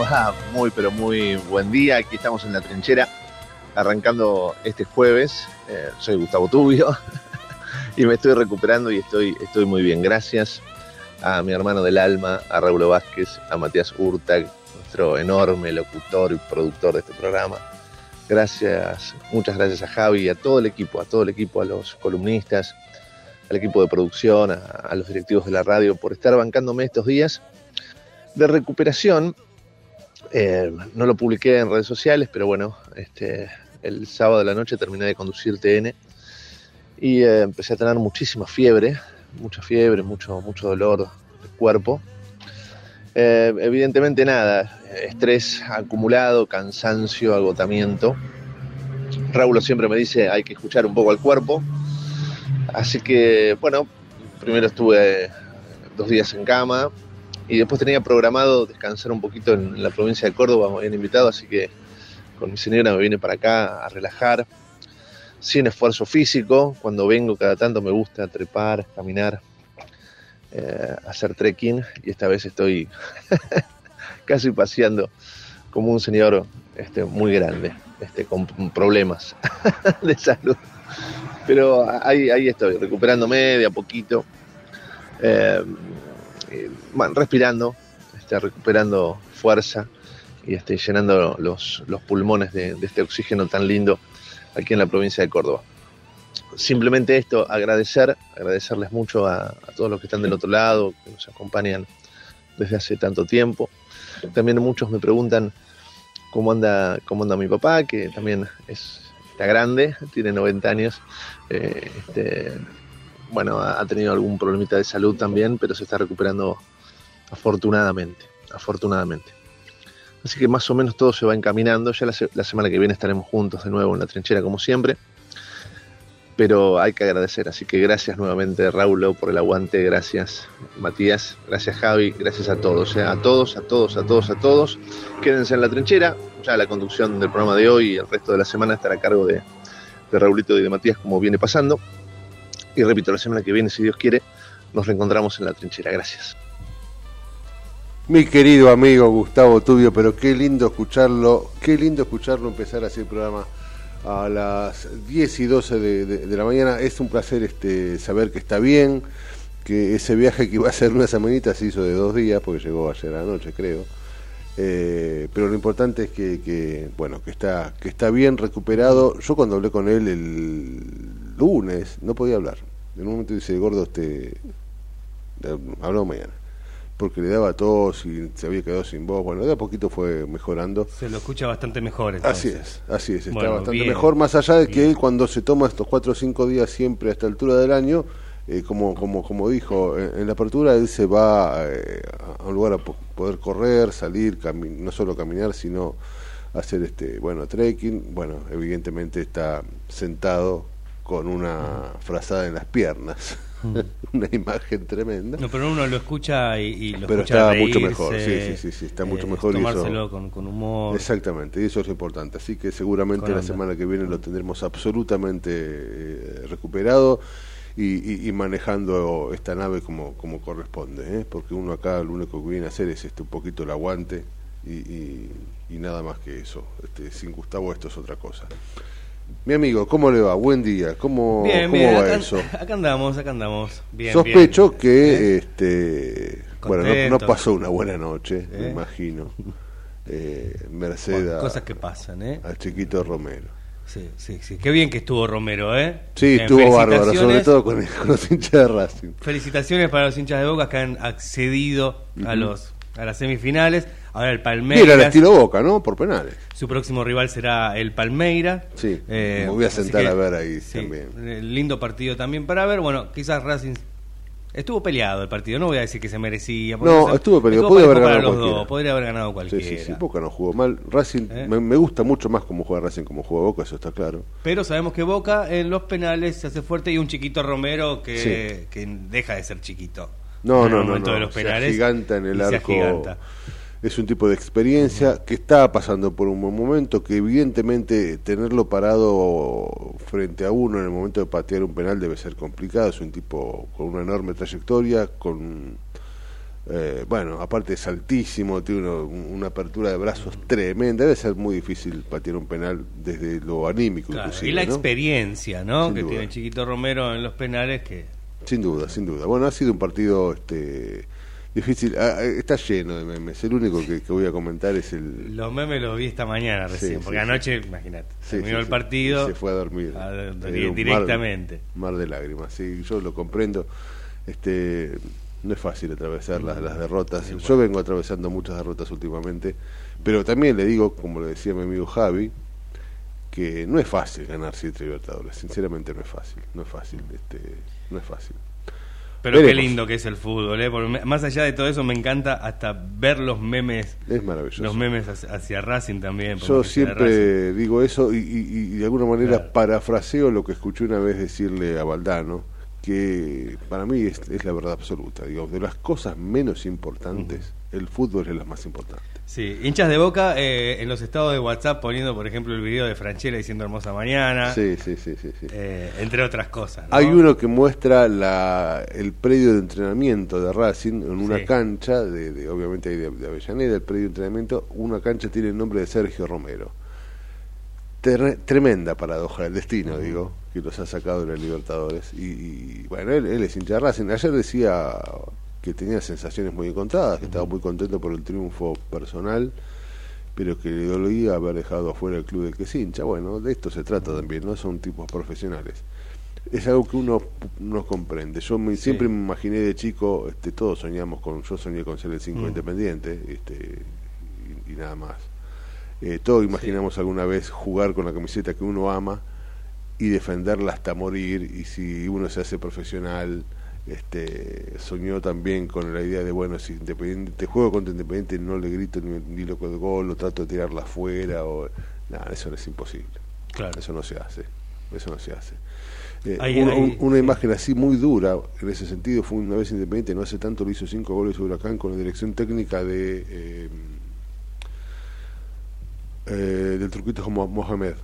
Hola. ¿Cómo va? Muy, pero muy buen día. Aquí estamos en la trinchera, arrancando este jueves. Eh, soy Gustavo Tubio y me estoy recuperando y estoy, estoy muy bien. Gracias a mi hermano del alma, a Raúl Vázquez, a Matías Urtag, nuestro enorme locutor y productor de este programa. Gracias, muchas gracias a Javi a todo el equipo, a todo el equipo, a los columnistas, al equipo de producción, a los directivos de la radio por estar bancándome estos días de recuperación. Eh, no lo publiqué en redes sociales, pero bueno, este, el sábado de la noche terminé de conducir TN y eh, empecé a tener muchísima fiebre, mucha fiebre, mucho, mucho dolor de cuerpo. Eh, evidentemente nada, estrés acumulado, cansancio, agotamiento. Raúl siempre me dice hay que escuchar un poco al cuerpo. Así que bueno, primero estuve dos días en cama, y después tenía programado descansar un poquito en la provincia de Córdoba, me habían invitado, así que con mi señora me vine para acá a relajar, sin esfuerzo físico, cuando vengo cada tanto me gusta trepar, caminar, eh, hacer trekking y esta vez estoy casi paseando como un señor este, muy grande, este, con problemas de salud. Pero ahí, ahí estoy, recuperándome de a poquito. Eh, eh, respirando, está recuperando fuerza y esté llenando los, pulmones de, este oxígeno tan lindo aquí en la provincia de Córdoba. Simplemente esto, agradecer, agradecerles mucho a, todos los que están del otro lado, que nos acompañan desde hace tanto tiempo. También muchos me preguntan cómo anda, cómo anda mi papá, que también es, está grande, tiene 90 años. Eh, este, bueno, ha tenido algún problemita de salud también, pero se está recuperando afortunadamente, afortunadamente. Así que más o menos todo se va encaminando. Ya la, semana que viene estaremos juntos de nuevo en la trinchera como siempre. Pero hay que agradecer, así que gracias nuevamente Raúl por el aguante, gracias Matías, gracias Javi, gracias a todos, eh, a todos, a todos, a todos, a todos. Quédense en la trinchera, ya la conducción del programa de hoy y el resto de la semana estará a cargo de, de Raulito y de Matías como viene pasando. Y repito, la semana que viene, si Dios quiere, nos reencontramos en la trinchera. Gracias. Mi querido amigo Gustavo Tubio, pero qué lindo escucharlo, qué lindo escucharlo empezar así el programa a las 10 y 12 de, la mañana. Es un placer este, saber que está bien, que ese viaje que iba a ser una semanita se hizo de dos días, porque llegó ayer anoche, creo. Eh, pero lo importante es que, bueno que está que está bien recuperado yo cuando hablé con él el lunes, no podía hablar. En un momento dice, gordo, este, hablamos mañana. porque le daba tos y se había quedado sin voz. Bueno, de a poquito fue mejorando. Se lo escucha bastante mejor. Así es, así es, está bastante mejor, más allá de que él cuando se toma estos cuatro o cinco días siempre a esta altura del año, eh, como, como, como dijo en, la apertura, él se va eh, a un lugar a poder correr, salir, no solo caminar, sino hacer este bueno trekking. Bueno, evidentemente está sentado con una frazada en las piernas. una imagen tremenda. No, pero uno lo escucha y, lo pero está mucho mejor, sí, sí, sí, sí está mucho eh, mejor. Tomárselo con, humor. Exactamente, y eso es importante. Así que seguramente la semana que viene lo tendremos absolutamente eh, recuperado y, manejando esta nave como, como corresponde, ¿eh? porque uno acá lo único que viene a hacer es este un poquito el aguante y, nada más que eso. Este, sin Gustavo esto es otra cosa. Mi amigo, ¿cómo le va? Buen día. ¿Cómo, ¿cómo va eso? Acá andamos, acá andamos. Bien, Sospecho que, ¿Eh? este, bueno, no, pasó una buena noche, me ¿Eh? imagino. Eh, Mercedes. cosas que pasan, ¿eh? Al chiquito Romero. Sí, sí, sí. Qué bien que estuvo Romero, ¿eh? Sí, estuvo bárbaro, sobre todo con, los hinchas de Racing. Felicitaciones para los hinchas de Boca que han accedido a los a las semifinales. Ahora el Palmeiras. Mira, el estilo Boca, ¿no? Por penales. Su próximo rival será el Palmeira. Sí, eh, me voy a sentar a ver ahí también. Eh, lindo partido también para ver. Bueno, quizás Racing Estuvo peleado el partido, no voy a decir que se merecía. No, estuvo peleado, podría haber ganado cualquiera. podría haber ganado cualquiera. Sí, sí, sí, Boca no jugó mal. Racing, ¿Eh? me, gusta mucho más cómo juega Racing como juega Boca, eso está claro. Pero sabemos que Boca en los penales se hace fuerte y un chiquito Romero que, que deja de ser chiquito. No, no, no, no. De los penales, giganta en el arco es un tipo de experiencia que está pasando por un buen momento, que evidentemente tenerlo parado frente a uno en el momento de patear un penal debe ser complicado, es un tipo con una enorme trayectoria, con, eh, bueno, aparte es altísimo, tiene una apertura de brazos tremenda, debe ser muy difícil patear un penal desde lo anímico. y la experiencia, ¿no? que tiene Chiquito Romero en los penales que... Sin duda, sin duda. Bueno, ha sido un partido... este Difícil, ah, ah, está lleno de memes. El único que, voy a comentar es el. Los memes los vi esta mañana recién, porque anoche, imagínate, terminó el partido. se fue a dormir. directamente. Mar, de lágrimas, sí, yo lo comprendo. Este, no es fácil atravesar las, las derrotas. Yo vengo atravesando muchas derrotas últimamente, pero también le digo, como le decía mi amigo Javi, que no es fácil ganar siete Libertadores. Sinceramente no es fácil, no es fácil, este, no es fácil. Pero qué lindo que es el fútbol, ¿eh? más allá de todo eso me encanta hasta ver los memes. Es maravilloso. Los memes hacia, Racing también. Yo siempre digo eso y, de alguna manera parafraseo lo que escuché una vez decirle a Valdano, que para mí es, la verdad absoluta. Digo, de las cosas menos importantes, el fútbol es la más importante. Sí, hinchas de boca eh, en los estados de WhatsApp poniendo, por ejemplo, el video de Franchella diciendo hermosa mañana. Sí, sí, sí, sí. Eh, entre otras cosas. Hay uno que muestra la, el predio de entrenamiento de Racing en una cancha, de, obviamente hay de, Avellaneda, el predio de entrenamiento, una cancha tiene el nombre de Sergio Romero. tremenda paradoja del destino, digo, que los ha sacado de los Libertadores. Y, bueno, él, él es hincha de Racing. Ayer decía que tenía sensaciones muy encontradas, que estaba muy contento por el triunfo personal, pero que le dolía haber dejado afuera el club de que se hincha. Bueno, de esto se trata también, no son tipos profesionales. Es algo que uno no comprende. Yo siempre me imaginé de chico, este, todos soñamos con, yo soñé con ser el 5 independiente, este, y, nada más. Eh, todos imaginamos alguna vez jugar con la camiseta que uno ama y defenderla hasta morir, y si uno se hace profesional, este, soñó también con la idea de, bueno, si Independiente, juego contra Independiente no le grito ni, ni loco de gol, o trato de tirarla afuera, o nada, eso no es imposible. Claro. Eso no se hace, eso no se hace. Eh, una imagen así muy dura, en ese sentido, fue una vez Independiente, no hace tanto, lo hizo cinco goles de Huracán con la dirección técnica de eh, eh, del turquito como Mohamed,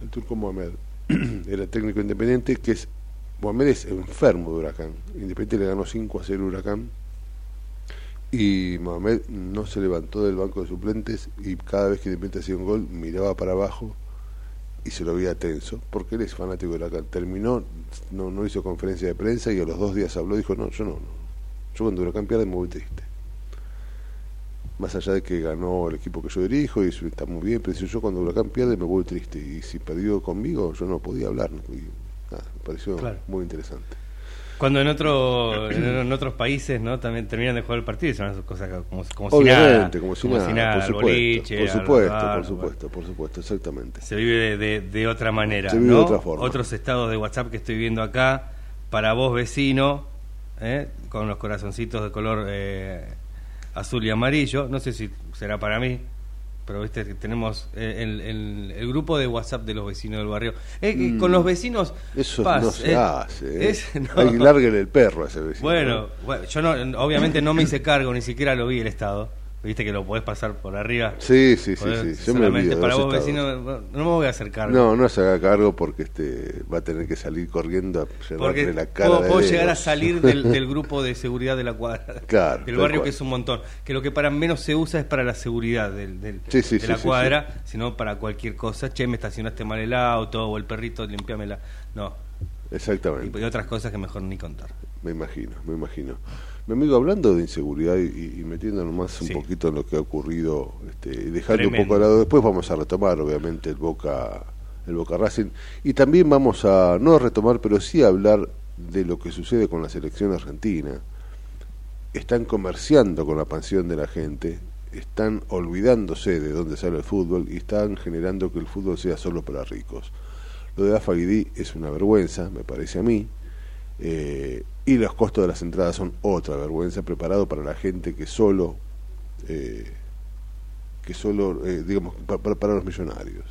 el turco Mohamed, era técnico independiente, que es Mohamed es enfermo de Huracán. Independiente le ganó 5 a 0 Huracán. Y Mohamed no se levantó del banco de suplentes y cada vez que Independiente hacía un gol miraba para abajo y se lo veía tenso, porque él es fanático de Huracán. Terminó, no, hizo conferencia de prensa y a los dos días habló, dijo, no, yo no, no. yo cuando Huracán pierde me voy triste. Más allá de que ganó el equipo que yo dirijo y está muy bien, pero yo cuando Huracán pierde me voy triste y si perdió conmigo yo no podía hablar. me pareció muy interesante. Cuando en, otro, en, otros países no también terminan de jugar el partido y son esas cosas como, como si nada. Como si nada, por, supuesto, boliche, por supuesto, por supuesto, por supuesto, exactamente. Se vive de, de, otra manera. Se vive ¿no? de otra forma. Otros estados de WhatsApp que estoy viendo acá, para vos vecino, ¿eh? con los corazoncitos de color eh, azul y amarillo, no sé si será para mí, pero viste que tenemos eh, el, grupo de WhatsApp de los vecinos del barrio. Eh, mm. Con los vecinos. Eso no se eh, hace. Hay que el perro a ese vecino. Bueno, bueno, yo no, obviamente no me hice cargo, ni siquiera lo vi el Estado. Viste que lo podés pasar por arriba. Sí, sí, sí, sí. solamente para vos, vecino, no me voy a hacer cargo. No, no se haga cargo porque este va a tener que salir corriendo a cerrarle la cara. Puedo, puedo llegar a salir del, grupo de seguridad de la cuadra. Claro. Del barrio, que es un montón. Que lo que para menos se usa es para la seguridad del, del de la cuadra, sino para cualquier cosa. Che, me estacionaste mal el auto o el perrito, limpiámela. No. Exactamente. Y, otras cosas que mejor ni contar. Me imagino, me imagino. Mi amigo, hablando de inseguridad y, metiéndonos más un poquito en lo que ha ocurrido, este, dejando un poco al lado, después vamos a retomar, obviamente, el Boca, el Boca Racing, y también vamos a, no a retomar, pero sí a hablar de lo que sucede con la selección argentina. Están comerciando con la pensión de la gente, están olvidándose de dónde sale el fútbol y están generando que el fútbol sea solo para ricos. Lo de Afaguidí es una vergüenza, me parece a mí. Eh, y los costos de las entradas son otra vergüenza preparado para la gente que solo eh, que solo eh, digamos para, los millonarios.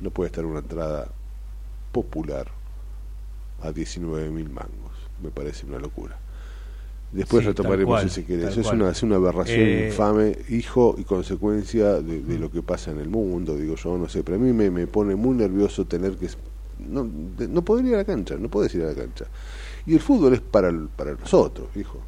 No puede estar una entrada popular a 19 mil mangos. Me parece una locura. Después retomaremos si se quiere. eso es una, es una aberración eh, infame hijo y consecuencia de, lo que pasa en el mundo. Digo yo no sé pero a mí me, me pone muy nervioso tener que no, no poder ir a la cancha no puedes ir a la cancha y el fútbol es para, para nosotros, hijo.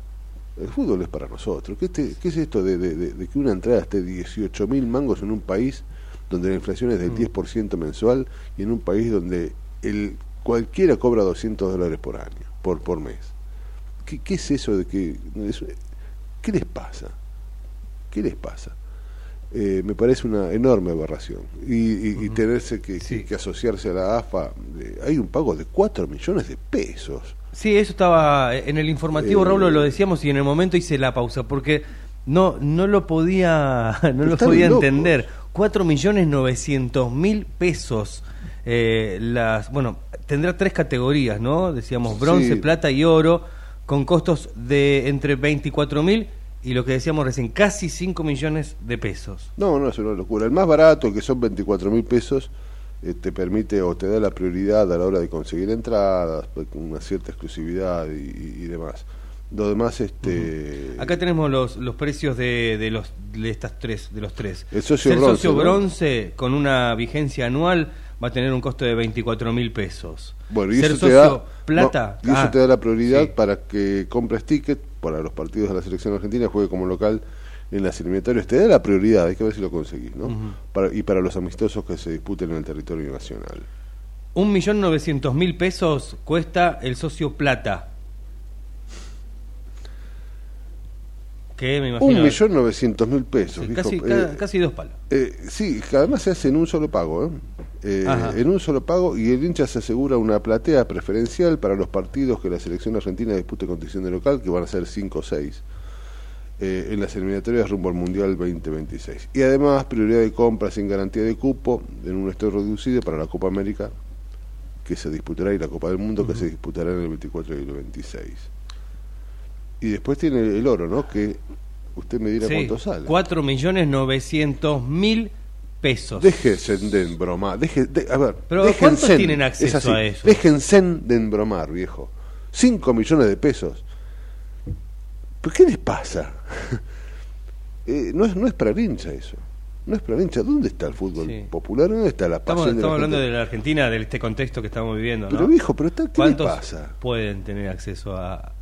El fútbol es para nosotros. ¿Qué, este, qué es esto de, de, que una entrada esté 18 mil mangos en un país donde la inflación es del 10% mm. mensual y en un país donde el cualquiera cobra 200 dólares por año, por, por mes? ¿Qué, ¿Qué es eso de que... ¿Qué les pasa? ¿Qué les pasa? Eh, me parece una enorme aberración. Y, tenerse que, que, asociarse a la AFA, eh, hay un pago de 4 millones de pesos Sí, eso estaba en el informativo, Raúl, lo decíamos y en el momento hice la pausa porque no no lo podía no lo podía entender. Cuatro millones novecientos mil pesos. Eh, las bueno tendrá tres categorías, ¿no? Decíamos bronce, plata y oro con costos de entre 24 mil y lo que decíamos recién, casi 5 millones de pesos. No, no, es una locura. El más barato, que son 24 mil pesos, eh, te permite o te da la prioridad a la hora de conseguir entradas, pues, con una cierta exclusividad y, demás. Lo demás, este. Acá tenemos los, los precios de, de los de estas tres, de los tres. El socio bronce. socio bronce con una vigencia anual va a tener un costo de 24 mil pesos. Bueno, y eso te da, plata. y eso ah, te da la prioridad para que compres ticket para los partidos de la selección argentina, juegue como local en las eliminatorias te da la prioridad, hay que ver si lo conseguís, ¿no? para, y para los amistosos que se disputen en el territorio nacional. Un millón novecientos mil pesos cuesta el socio plata. ¿Qué me imagino? Un millón novecientos mil pesos. casi, eh, casi, dos palos. Eh, sí, además se hace en un solo pago, ¿eh? eh en un solo pago y el hincha se asegura una platea preferencial para los partidos que la selección argentina dispute condición de local, que van a ser cinco o seis. Eh, en las eliminatorias rumbo al Mundial 2026. Y además, prioridad de compra sin garantía de cupo en un estado reducido para la Copa América que se disputará y la Copa del Mundo que se disputará en el 24 y el 26. Y después tiene el oro, ¿no? Que usted me dirá cuánto sale. 4 millones 900 mil pesos. Déjense de embromar. Deje, a ver, Pero ¿cuántos tienen acceso a eso? Déjense de embromar, viejo. 5 millones de pesos ¿Pero qué les pasa? Eh, no, es, no es para hincha eso. No es para hincha. ¿Dónde está el fútbol popular? ¿Dónde está la pasión Estamos, estamos hablando de la Argentina, de este contexto que estamos viviendo. Pero viejo, pero está, ¿qué les pasa? pueden tener acceso a,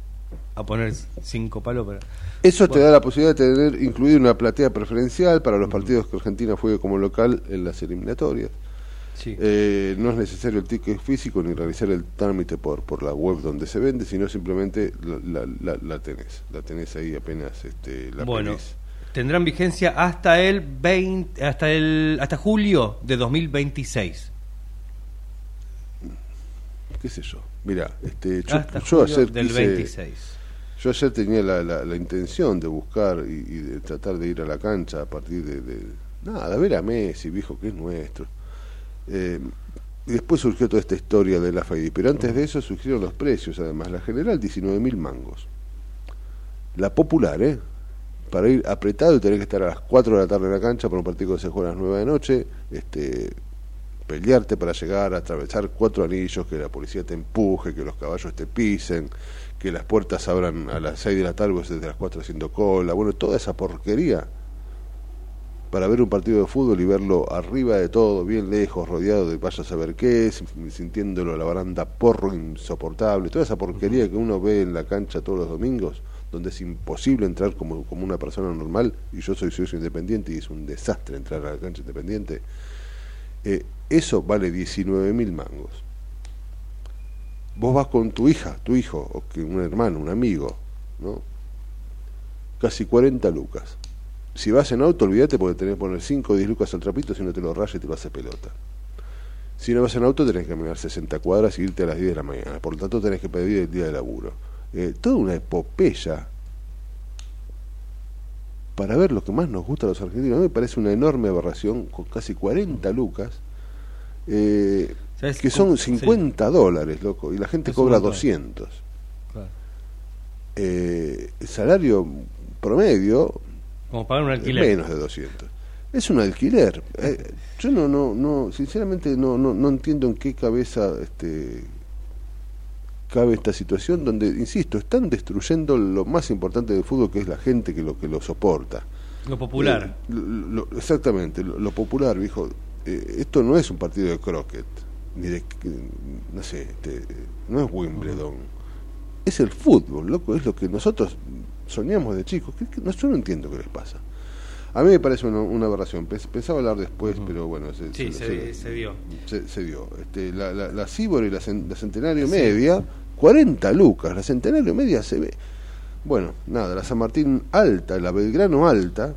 a poner cinco palos para... Eso te da la posibilidad de tener incluir una platea preferencial para los partidos que Argentina juegue como local en las eliminatorias. Eh, no es necesario el ticket físico ni realizar el trámite por, por la web donde se vende, sino simplemente la, la, tenés. La tenés ahí apenas este, la Bueno, tendrán vigencia hasta el 20, hasta el hasta julio de 2026. qué sé yo. Mira, este, yo, ayer del 26. Yo ayer tenía la, la, intención de buscar y, de tratar de ir a la cancha a partir de, de nada, ver a Messi, viejo, que es nuestro. Eh, y después surgió toda esta historia de la FAIDI, pero antes de eso surgieron los precios, además. La general, 19 mil mangos. La popular, ¿eh? Para ir apretado y tener que estar a las 4 de la tarde en la cancha para un partido que se juega a las 9 de la noche, este, pelearte para llegar, atravesar cuatro anillos, que la policía te empuje, que los caballos te pisen, que las puertas abran a las 6 de la tarde, desde las 4 haciendo cola, bueno, toda esa porquería para ver un partido de fútbol y verlo arriba de todo, bien lejos, rodeado de vaya a saber qué, sintiéndolo la baranda porro insoportable, toda esa porquería que uno ve en la cancha todos los domingos, donde es imposible entrar como, como una persona normal, y yo soy socio independiente y es un desastre entrar a la cancha independiente, eh, eso vale 19 mil mangos. Vos vas con tu hija, tu hijo, o que un hermano, un amigo, ¿no? Casi 40 lucas si vas en auto, olvídate porque tenés que poner 5 o 10 lucas al trapito, si no te lo rayas y te lo hace pelota. Si no vas en auto, tenés que caminar 60 cuadras y irte a las 10 de la mañana. Por lo tanto, tenés que pedir el día de laburo. Eh, toda una epopeya para ver lo que más nos gusta a los argentinos. A mí me parece una enorme aberración con casi 40 lucas, eh, que son 50 dólares, loco, y la gente cobra 200. Eh, el salario promedio como pagar un alquiler. Menos de 200. Es un alquiler. Eh, yo no, no, no, sinceramente no, no, no entiendo en qué cabeza este, cabe esta situación donde, insisto, están destruyendo lo más importante del fútbol, que es la gente que lo que lo soporta. Lo popular. Eh, exactamente, lo, popular, viejo. Eh, esto no es un partido de croquet, ni de, no sé, este, no es Wimbledon. Es el fútbol, loco, es lo que nosotros soñamos de chicos. no, yo no entiendo qué les pasa. A mí me parece una, aberración. Pensaba hablar después, pero bueno. Se, sí, se, dio. Se, dio. Este, la, la, la Cibor y la, Centenario Media, 40 lucas. La Centenario Media se ve. Bueno, nada, la San Martín Alta, la Belgrano Alta,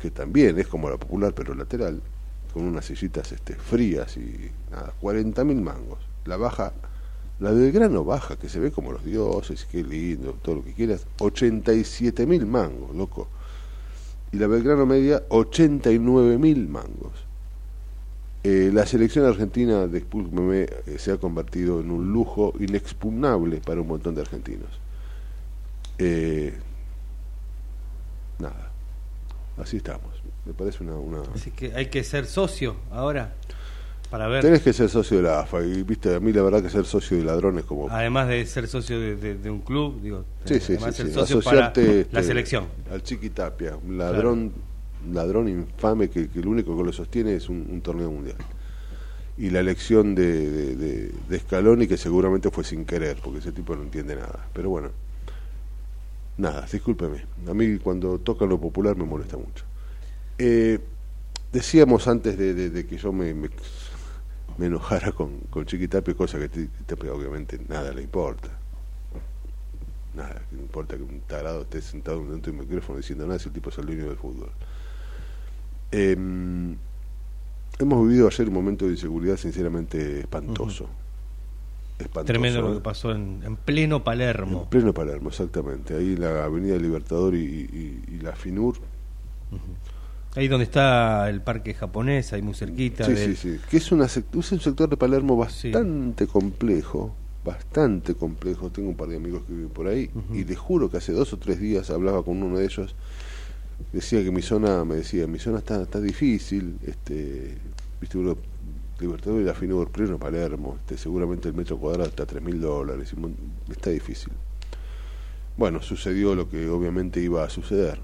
que también es como la popular pero lateral, con unas sillitas este, frías y nada, 40 mil mangos. La baja la del grano baja, que se ve como los dioses, qué lindo, todo lo que quieras, 87 mil mangos, loco. Y la Belgrano media, 89 mil mangos. Eh, la selección argentina de Spulk eh, se ha convertido en un lujo inexpugnable para un montón de argentinos. Eh, nada, así estamos. Me parece una, una... Así que hay que ser socio ahora. Para ver. Tenés que ser socio de la AFA. Y viste, a mí la verdad que ser socio de ladrones como. Además de ser socio de, un club, digo. Sí, sí, además sí, ser socio para la este, selección. Al Chiquitapia, un ladrón, ladrón infame que, que, lo único que lo sostiene es un, torneo mundial. Y la elección de, de, de, Scaloni, que seguramente fue sin querer, porque ese tipo no entiende nada. Pero bueno, nada, discúlpeme. A mí cuando toca lo popular me molesta mucho. Eh, decíamos antes de, que yo me me enojara con, con Chiquitapia, cosa que Chiquitapia obviamente nada le importa. Nada, que no importa que un tarado esté sentado dentro del micrófono diciendo nada si el tipo es el dueño del fútbol. Em, hemos vivido ayer un momento de inseguridad sinceramente espantoso. Tremendo lo que pasó en, pleno Palermo. En pleno Palermo, exactamente. Ahí la Avenida Libertador y, la FINUR. Ahí donde está el parque japonés, ahí muy cerquita. Sí, sí, sí. Que es, una, es un sector de Palermo bastante complejo, bastante complejo. Tengo un par de amigos que viven por ahí y les juro que hace dos o tres días hablaba con uno de ellos. Decía que mi zona, me decía, mi zona está, está difícil, este, viste, uno, Libertador y la Finur, pleno Palermo, este, seguramente el metro cuadrado está a tres mil dólares, está difícil. Bueno, sucedió lo que obviamente iba a suceder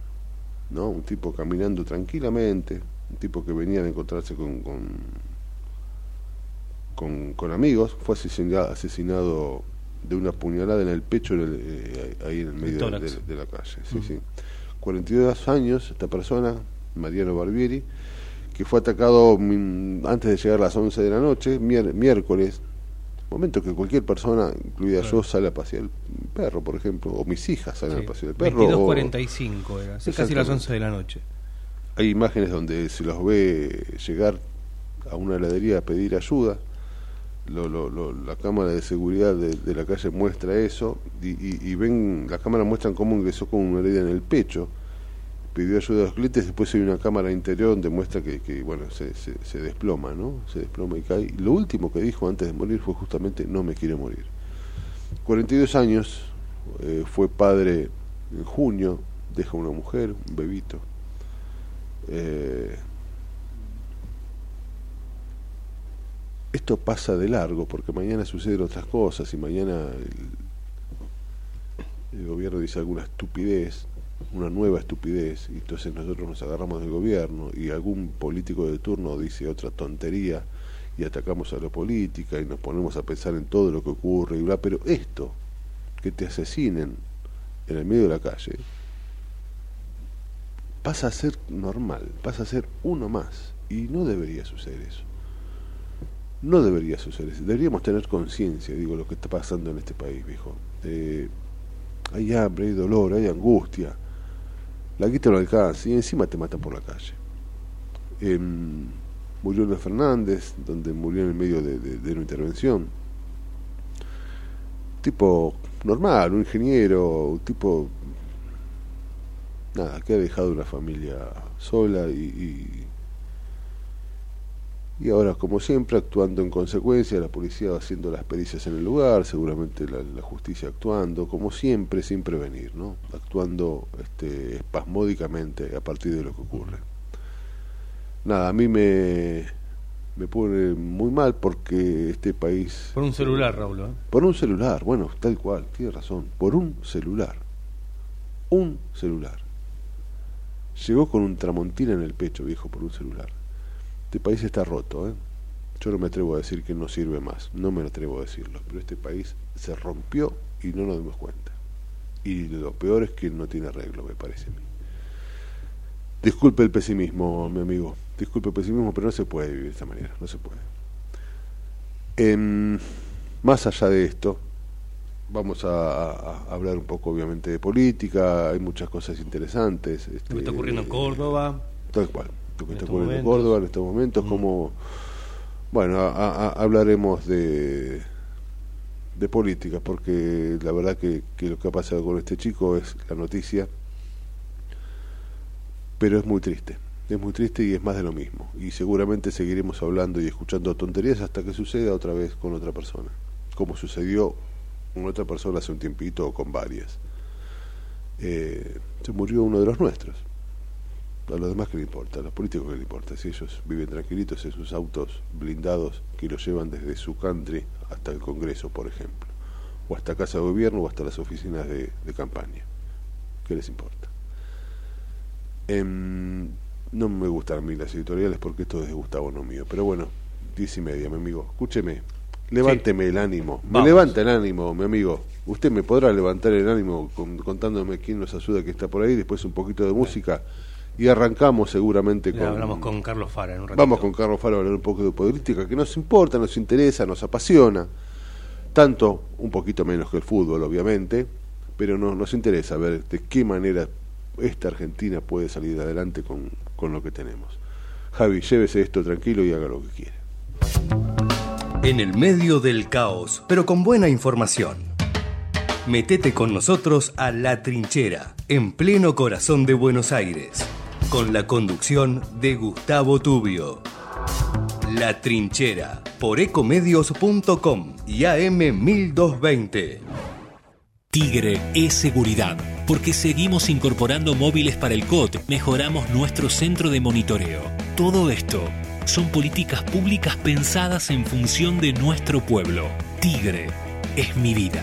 ¿no? Un tipo caminando tranquilamente, un tipo que venía de encontrarse con, con, con, amigos, fue asesinado, asesinado de una puñalada en el pecho eh, ahí en el medio de, la calle. Sí, sí. 42 años esta persona, Mariano Barbieri, que fue atacado antes de llegar a las 11 de la noche, miércoles, momento que cualquier persona, incluida yo, sale a pasear el perro, por ejemplo, o mis hijas salen a pasear el perro. 22.45 era, casi las 11 de la noche. Hay imágenes donde se los ve llegar a una heladería a pedir ayuda. la cámara de seguridad de, la calle muestra eso y, ven, la cámara muestran cómo ingresó con una herida en el pecho, pidió ayuda a los clientes, después hay una cámara interior donde muestra que, bueno, se, desploma, ¿no? Se desploma y cae. lo último que dijo antes de morir fue justamente no me quiere morir. 42 años, eh, fue padre en junio, deja una mujer, un bebito. Eh, esto pasa de largo porque mañana suceden otras cosas y mañana el, gobierno dice alguna estupidez, una nueva estupidez, y entonces nosotros nos agarramos del gobierno y algún político de turno dice otra tontería y atacamos a la política y nos ponemos a pensar en todo lo que ocurre y bla, pero esto, que te asesinen en el medio de la calle, pasa a ser normal, pasa a ser uno más y no debería suceder eso. No debería suceder eso. Deberíamos tener conciencia, digo, lo que está pasando en este país, viejo. Eh, hay hambre, hay dolor, hay angustia. La guita no alcanza y encima te matan por la calle. Eh, murió Luis Fernández, donde murió en el medio de, una intervención. Tipo normal, un ingeniero, un tipo nada, que ha dejado una familia sola y ahora, como siempre, actuando en consecuencia, la policía haciendo las pericias en el lugar, seguramente la, justicia actuando, como siempre, sin prevenir, ¿no? Actuando este, espasmódicamente a partir de lo que ocurre. Nada, a mí me, me pone muy mal porque este país... Por un celular, Raúl. ¿eh? Por un celular, bueno, tal cual, tiene razón, por un celular. Un celular. Llegó con un tramontina en el pecho, viejo, por un celular. Este país está roto, ¿eh? Yo no me atrevo a decir que no sirve más, no me atrevo a decirlo, pero este país se rompió y no nos dimos cuenta. Y lo peor es que no tiene arreglo, me parece a mí. Disculpe el pesimismo, mi amigo, disculpe el pesimismo, pero no se puede vivir de esta manera, no se puede. Em, más allá de esto, vamos a, hablar un poco obviamente de política, hay muchas cosas interesantes. Este, lo que está ocurriendo en Córdoba. Tal cual lo que está ocurriendo en Córdoba en estos momentos, como, bueno, hablaremos de, de política, porque la verdad que, lo que ha pasado con este chico es la noticia, pero es muy triste, es muy triste y es más de lo mismo, y seguramente seguiremos hablando y escuchando tonterías hasta que suceda otra vez con otra persona, como sucedió con otra persona hace un tiempito o con varias. Eh, se murió uno de los nuestros a los demás que le importa, a los políticos que le importa, si ellos viven tranquilitos en sus autos blindados que los llevan desde su country hasta el Congreso, por ejemplo, o hasta Casa de Gobierno o hasta las oficinas de, campaña, ¿qué les importa? Em, no me gustan a mí las editoriales porque esto es de Gustavo, no mío, pero bueno, diez y media, mi amigo, escúcheme, levánteme el ánimo, me levanta el ánimo, mi amigo. Usted me podrá levantar el ánimo contándome quién nos ayuda que está por ahí, después un poquito de música y arrancamos seguramente con... Hablamos con Carlos Fara en un Vamos con Carlos Fara a hablar un poco de política, que nos importa, nos interesa, nos apasiona, tanto un poquito menos que el fútbol, obviamente, pero nos, nos interesa ver de qué manera esta Argentina puede salir adelante con, con lo que tenemos. Javi, llévese esto tranquilo y haga lo que quiera. En el medio del caos, pero con buena información. Metete con nosotros a La Trinchera, en pleno corazón de Buenos Aires con la conducción de Gustavo Tubio. La Trinchera, por ecomedios.com y AM1220. Tigre es seguridad, porque seguimos incorporando móviles para el COT, mejoramos nuestro centro de monitoreo. Todo esto son políticas públicas pensadas en función de nuestro pueblo. Tigre es mi vida.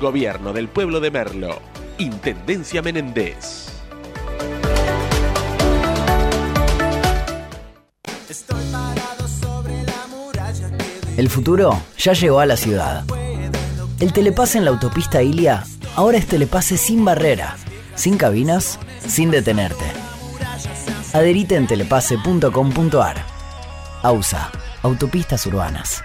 Gobierno del Pueblo de Merlo. Intendencia Menéndez. El futuro ya llegó a la ciudad. El telepase en la autopista Ilia ahora es telepase sin barrera, sin cabinas, sin detenerte. Adherite en telepase.com.ar. AUSA, Autopistas Urbanas.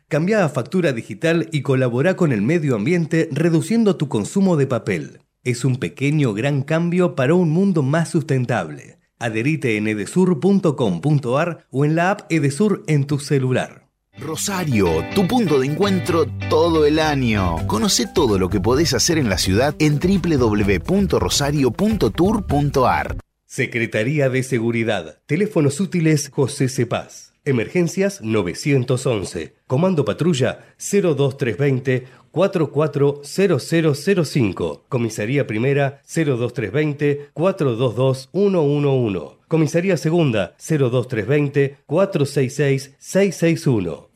Cambia a factura digital y colabora con el medio ambiente reduciendo tu consumo de papel. Es un pequeño gran cambio para un mundo más sustentable. Adherite en edesur.com.ar o en la app Edesur en tu celular. Rosario, tu punto de encuentro todo el año. Conoce todo lo que podés hacer en la ciudad en www.rosario.tour.ar. Secretaría de Seguridad. Teléfonos útiles José Cepaz. Emergencias 911. Comando Patrulla 02320 440005. Comisaría Primera 02320 422 111. Comisaría Segunda 02320 466 661.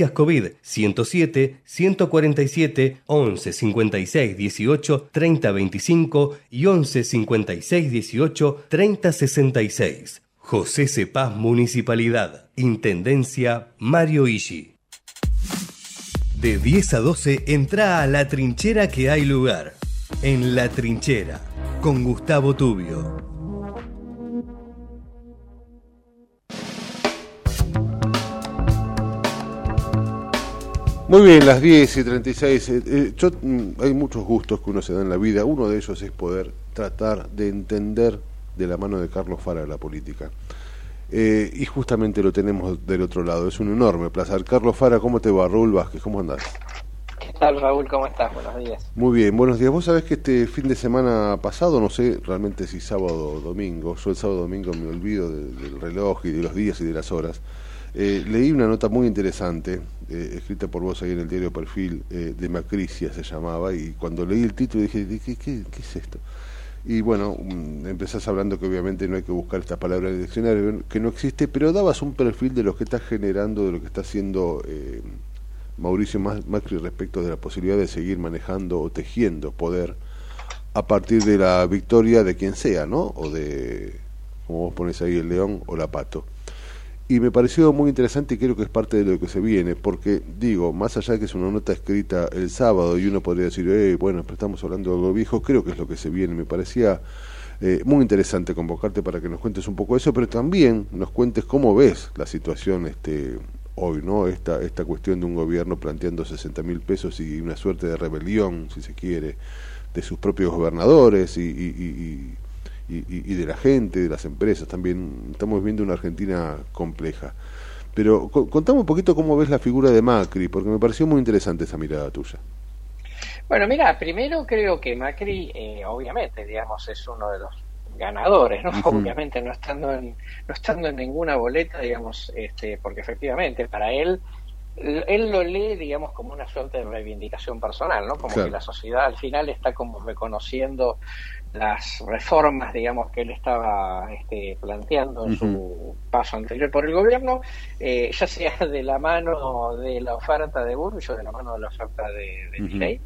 Emergencias COVID 107 147 11 56 18 30 25 y 11 56 18 30 66. José Cepaz Municipalidad. Intendencia Mario Ishi. De 10 a 12 entra a la trinchera que hay lugar. En la trinchera, con Gustavo Tubio. Muy bien, las 10 y 36. Eh, eh, yo, mm, hay muchos gustos que uno se da en la vida. Uno de ellos es poder tratar de entender de la mano de Carlos Fara la política. Eh, y justamente lo tenemos del otro lado. Es un enorme placer. Carlos Fara, ¿cómo te va? Raúl Vázquez, ¿cómo andás? ¿Qué tal, Raúl? ¿Cómo estás? Buenos días. Muy bien, buenos días. Vos sabés que este fin de semana pasado, no sé realmente si sábado o domingo, yo el sábado domingo me olvido del reloj y de los días y de las horas, eh, leí una nota muy interesante, eh, escrita por vos ahí en el diario Perfil, de Macricia se llamaba, y cuando leí el título dije, ¿qué, es esto? Y bueno, mm, empezás hablando que obviamente no hay que buscar esta palabra en el diccionario, que no existe, pero dabas un perfil de lo que está generando, de lo que está haciendo eh, Mauricio Macri respecto de la posibilidad de seguir manejando o tejiendo poder a partir de la victoria de quien sea, ¿no? O de, como vos pones ahí, el león o la pato. Y me pareció muy interesante y creo que es parte de lo que se viene, porque digo, más allá de que es una nota escrita el sábado y uno podría decir, eh, bueno, pero estamos hablando de algo viejo, creo que es lo que se viene. Me parecía eh, muy interesante convocarte para que nos cuentes un poco eso, pero también nos cuentes cómo ves la situación este, hoy, ¿no? Esta, esta cuestión de un gobierno planteando 60 mil pesos y una suerte de rebelión, si se quiere, de sus propios gobernadores y, y, de la gente, de las empresas también. Estamos viendo una Argentina compleja. Pero contame un poquito cómo ves la figura de Macri, porque me pareció muy interesante esa mirada tuya. Bueno, mira, primero creo que Macri, eh, obviamente, digamos, es uno de los ganadores, ¿no? Obviamente no estando en, no estando en ninguna boleta, digamos, este, porque efectivamente para él él lo lee, digamos, como una suerte de reivindicación personal, ¿no? Como que la sociedad al final está como reconociendo las reformas, digamos, que él estaba este, planteando en su paso anterior por el gobierno, eh, ya sea de la mano de la oferta de Burgos o de la mano de la oferta de, de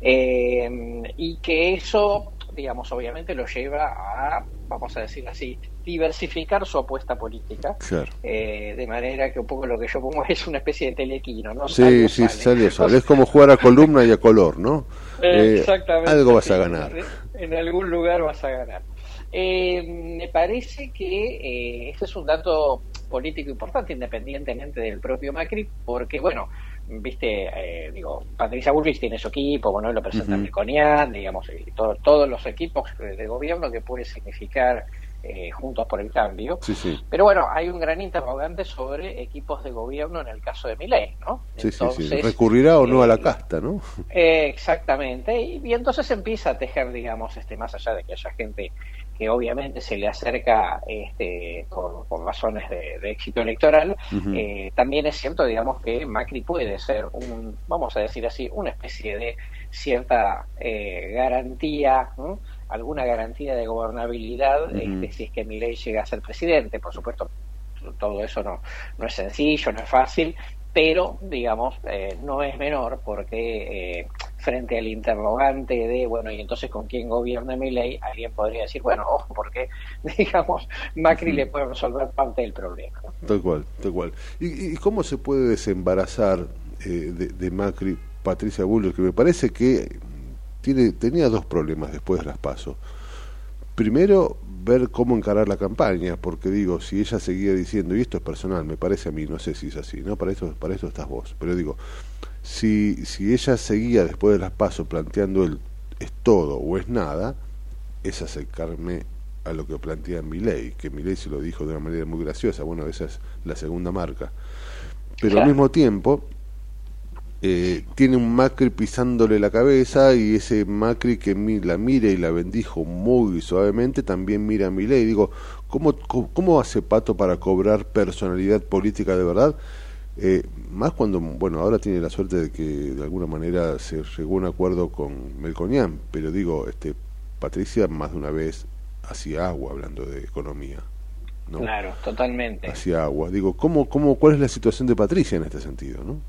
eh, y que eso, digamos, obviamente lo lleva a, vamos a decir así, diversificar su apuesta política, eh, de manera que un poco lo que yo pongo es una especie de telequino, ¿no? Sí, sí, sale, Es como jugar a columna y a color, ¿no? Eh, Exactamente. algo vas a ganar. En algún lugar vas a ganar. Eh, me parece que este es un dato político importante, independientemente del propio Macri, porque, bueno, viste, digo, Patricia Bullrich tiene su equipo, bueno, lo presenta uh digamos, y todos los equipos de gobierno que puede significar eh, Juntos por el Cambio. Pero bueno, hay un gran interrogante sobre equipos de gobierno en el caso de Milei, ¿no? Sí, entonces, ¿Recurrirá o no a la eh, casta, no? exactamente. Y, entonces empieza a tejer, digamos, este más allá de que haya gente que obviamente se le acerca este, por, razones de, éxito electoral, eh, también es cierto, digamos, que Macri puede ser un, vamos a decir así, una especie de cierta garantía, ¿no? Alguna garantía de gobernabilidad este, si es que ley llega a ser presidente. Por supuesto, todo eso no, no es sencillo, no es fácil, pero digamos eh, no es menor porque eh, frente al interrogante de bueno y entonces con quién gobierna mi ley alguien podría decir bueno ojo porque digamos Macri le puede resolver parte del problema tal cual tal cual. Y, cómo se puede desembarazar eh, de, Macri Patricia Bullrich que me parece que tiene, tenía dos problemas después de las pasos. Primero, ver cómo encarar la campaña, porque digo, si ella seguía diciendo, y esto es personal, me parece a mí, no sé si es así, ¿no? Para eso, para eso estás vos, pero digo, si, si ella seguía después de las pasos planteando el es todo o es nada, es acercarme a lo que plantea mi ley, que mi ley se lo dijo de una manera muy graciosa, bueno, esa es la segunda marca. Pero al mismo tiempo, eh, tiene un Macri pisándole la cabeza y ese Macri que la mira y la bendijo muy suavemente también mira a ley Digo, ¿cómo, ¿cómo hace Pato para cobrar personalidad política de verdad? Eh, más cuando, bueno, ahora tiene la suerte de que de alguna manera se llegó a un acuerdo con Melconian, pero digo, este Patricia más de una vez hacía agua hablando de economía. ¿no? Claro, totalmente. Hacía agua. Digo, ¿cómo, cómo, ¿cuál es la situación de Patricia en este sentido? ¿no?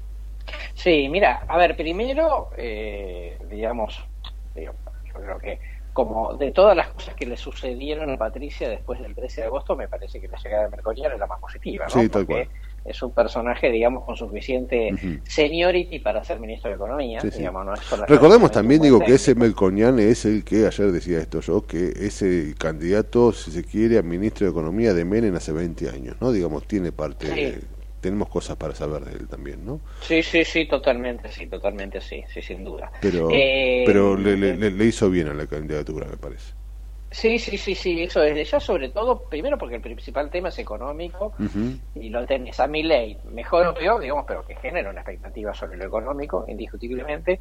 Sí, mira, a ver, primero, eh, digamos, yo creo que como de todas las cosas que le sucedieron a Patricia después del 13 de agosto, me parece que la llegada de Merconian es la más positiva, ¿no? Porque es un personaje, digamos, con suficiente seniority para ser ministro de Economía. Recordemos también, digo, que ese Melconian es el que, ayer decía esto yo, que ese candidato, si se quiere, a ministro de Economía de Menem hace 20 años, ¿no? Digamos, tiene parte tenemos cosas para saber de él también, ¿no? Sí, sí, sí, totalmente, sí, totalmente, sí, sí, sin duda. Pero, eh, pero le, le, hizo bien a la candidatura, me parece. Sí, sí, sí, sí, eso es. Ya sobre todo, primero porque el principal tema es económico y lo tenés a mi ley, mejor o peor, digamos, pero que genera una expectativa sobre lo económico, indiscutiblemente.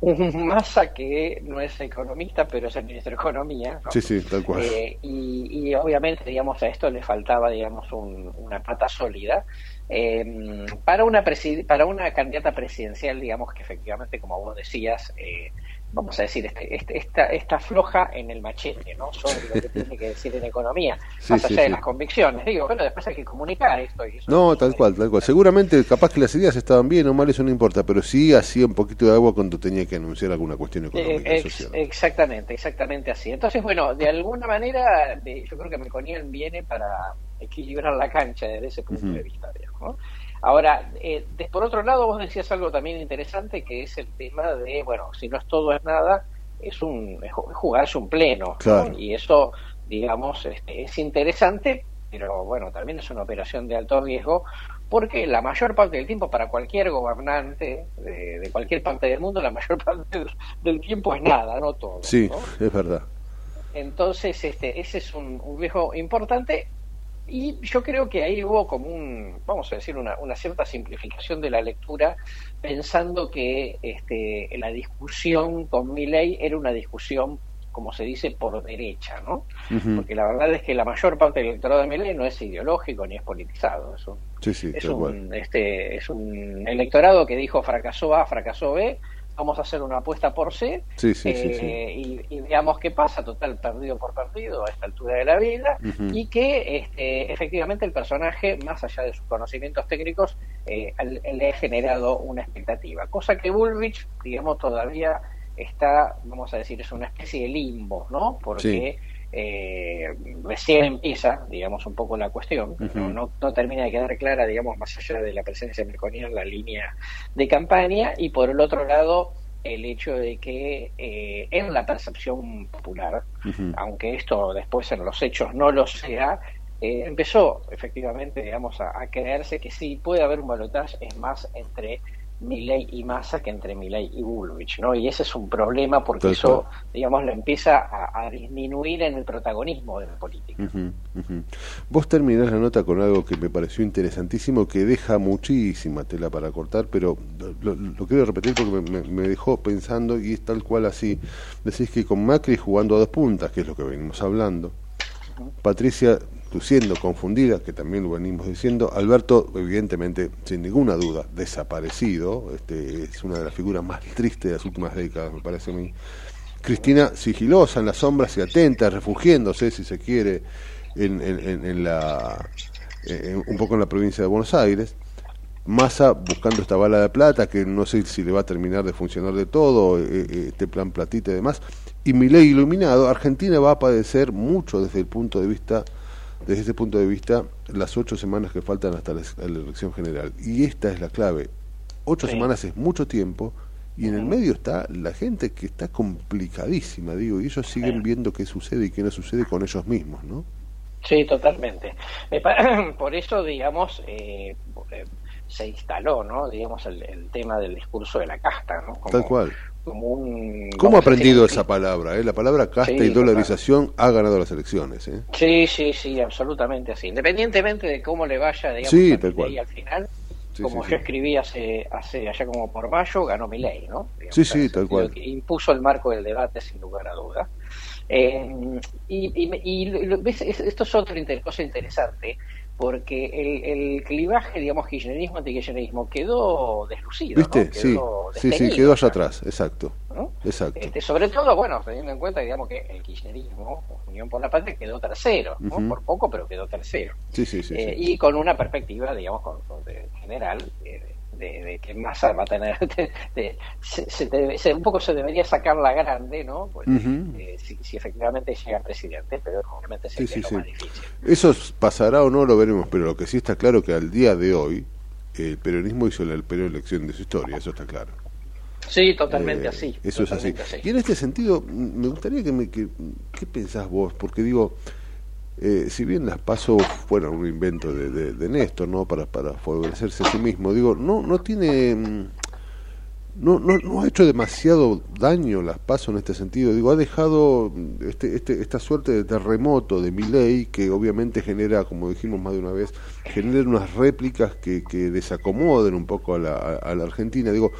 Un masa que no es economista, pero es el ministro de Economía. Sí, sí, tal cual. Eh, y, y, obviamente, digamos, a esto le faltaba, digamos, una pata sólida. Eh, para, una para una candidata presidencial, digamos que efectivamente, como vos decías, eh, vamos a decir, este, este, esta, esta floja en el machete, ¿no? Sobre lo que tiene que decir en economía, más allá de las convicciones. Digo, bueno, después hay que comunicar esto. Y eso no, tal cual, tal cual. Seguramente, capaz que las ideas estaban bien o mal, eso no importa, pero sí hacía un poquito de agua cuando tenía que anunciar alguna cuestión económica. Eh, exactamente, exactamente así. Entonces, bueno, de alguna manera, yo creo que Melconian viene para equilibrar la cancha desde ese punto de vista, ¿no? Ahora, eh, por otro lado, vos decías algo también interesante, que es el tema de, bueno, si no es todo es nada, es un es jugarse un pleno. Y eso, digamos, este, es interesante, pero bueno, también es una operación de alto riesgo, porque la mayor parte del tiempo para cualquier gobernante de, cualquier parte del mundo, la mayor parte del tiempo es nada, no todo. Sí, es verdad. Entonces, este, ese es un, un riesgo importante y yo creo que ahí hubo como un, vamos a decir, una, una cierta simplificación de la lectura, pensando que este, la discusión con ley era una discusión, como se dice, por derecha, ¿no? Porque la verdad es que la mayor parte del electorado de ley no es ideológico ni es politizado, es un, es, un este, es un electorado que dijo fracasó A, fracasó B, vamos a hacer una apuesta por C eh, y, veamos qué pasa, total perdido por partido a esta altura de la vida, y que este, efectivamente el personaje, más allá de sus conocimientos técnicos, eh, le ha generado una expectativa, cosa que Bullrich, digamos, todavía está, vamos a decir, es una especie de limbo, ¿no? Porque eh, recién empieza, digamos, un poco la cuestión, no, no, termina de quedar clara, digamos, más allá de la presencia merconiana en la línea de campaña, y por el otro lado, el hecho de que eh, en la percepción popular, aunque esto después en los hechos no lo sea, eh, empezó efectivamente, digamos, a, a, creerse que sí puede haber un balotaje, es más, entre Milei y Massa que entre Milei y Bullrich, ¿no? Y ese es un problema porque eso, digamos, lo empieza a, disminuir en el protagonismo de la política. Vos terminás la nota con algo que me pareció interesantísimo, que deja muchísima tela para cortar, pero lo, quiero repetir porque me, dejó pensando y es tal cual así. Decís que con Macri jugando a dos puntas, que es lo que venimos hablando, Patricia siendo confundida, que también lo venimos diciendo, Alberto, evidentemente, sin ninguna duda, desaparecido, este, es una de las figuras más tristes de las últimas décadas, me parece a mí. Cristina sigilosa en las sombras y atenta, refugiéndose, si se quiere, en, en, la, un poco en la provincia de Buenos Aires. Massa buscando esta bala de plata, que no sé si le va a terminar de funcionar de todo, eh, eh, este plan platita y demás. Y mi ley iluminado, Argentina va a padecer mucho desde el punto de vista desde ese punto de vista las ocho semanas que faltan hasta la, elección general. Y esta es la clave. Ocho semanas es mucho tiempo y en el medio está la gente que está complicadísima, digo, y ellos siguen viendo qué sucede y qué no sucede con ellos mismos, ¿no? Sí, totalmente. Por eso, digamos, eh, eh, se instaló, ¿no? Digamos, el, tema del discurso de la casta, ¿no? Tal cual ¿Cómo ha aprendido esa palabra? Eh? La palabra casta y dolarización ha ganado las elecciones. ¿eh? Sí, sí, sí, absolutamente así. Independientemente de cómo le vaya, digamos, al final, como yo escribí hace, hace allá como por mayo, ganó mi ley, ¿no? sí, sí, tal cual. Impuso el marco del debate sin lugar a duda. Eh, y, esto es otra cosa interesante porque el, el clivaje, digamos, kirchnerismo antikirchnerismo quedó deslucido. ¿Viste? sí, sí, sí, quedó allá atrás, exacto. exacto. Este, sobre todo, bueno, teniendo en cuenta, digamos, que el kirchnerismo, Unión por la Patria, quedó tercero, por poco, pero quedó tercero. Sí, sí, sí, eh, Y con una perspectiva, digamos, con, general, eh, de, que Massa va a tener, se, un poco se debería sacar la grande, ¿no? Pues, eh, si, efectivamente llega presidente, pero obviamente sí, sí, más difícil. Eso pasará o no lo veremos, pero lo que sí está claro que al día de hoy el peronismo hizo la peor elección de su historia, eso está claro. Sí, totalmente eh, así. Eso es así. Y en este sentido, me gustaría que me... Que, ¿Qué pensás vos? Porque digo, eh, si bien las paso fueron un invento de, de, Néstor, ¿no? Para, para favorecerse a sí mismo, digo, no, no tiene. Mm, no, no, no ha hecho demasiado daño las paso en este sentido. Digo, ha dejado este, este, esta suerte de terremoto de mi ley que obviamente genera, como dijimos más de una vez, genera unas réplicas que, que desacomoden un poco a la, a, la Argentina. Digo,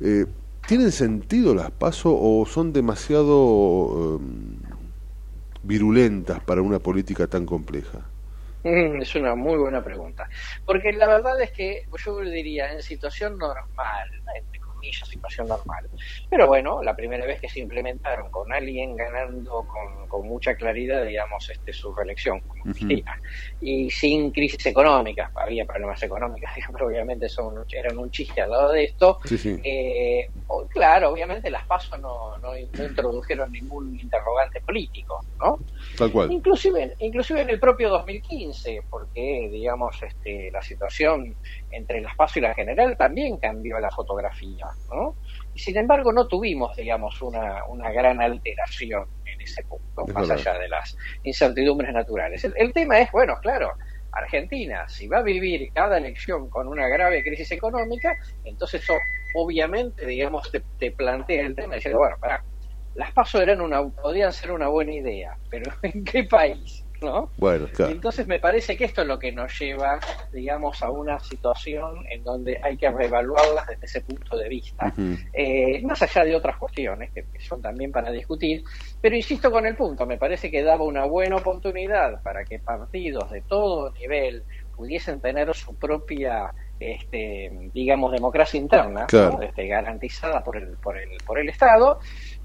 eh, ¿tienen sentido las paso o son demasiado. Em, virulentas para una política tan compleja? Mm, es una muy buena pregunta. Porque la verdad es que yo diría, en situación normal, comillas, situación normal. Pero bueno, la primera vez que se implementaron con alguien ganando con, con mucha claridad, digamos, este, su reelección como Cristina, y sin crisis económica, había problemas económicos, pero obviamente son, eran un chiste al lado de esto. Eh, claro, obviamente las no, no, no introdujeron ningún interrogante político, ¿no? Tal cual. Inclusive, inclusive en el propio 2015, porque digamos este, la situación entre las PASO y la general también cambió la fotografía, ¿no? Y sin embargo no tuvimos, digamos, una, una gran alteración en ese punto, más allá de las incertidumbres naturales. El, tema es, bueno, claro, Argentina, si va a vivir cada elección con una grave crisis económica, entonces eso obviamente, digamos, te, te plantea el tema diciendo, bueno, las pasos eran una, podían ser una buena idea, pero ¿en qué país? ¿No? Bueno, Entonces me parece que esto es lo que nos lleva, digamos, a una situación en donde hay que reevaluarlas desde ese punto de vista, eh, más allá de otras cuestiones que, son también para discutir, pero insisto con el punto, me parece que daba una buena oportunidad para que partidos de todo nivel pudiesen tener su propia este, digamos democracia interna este, garantizada por el, por el por el Estado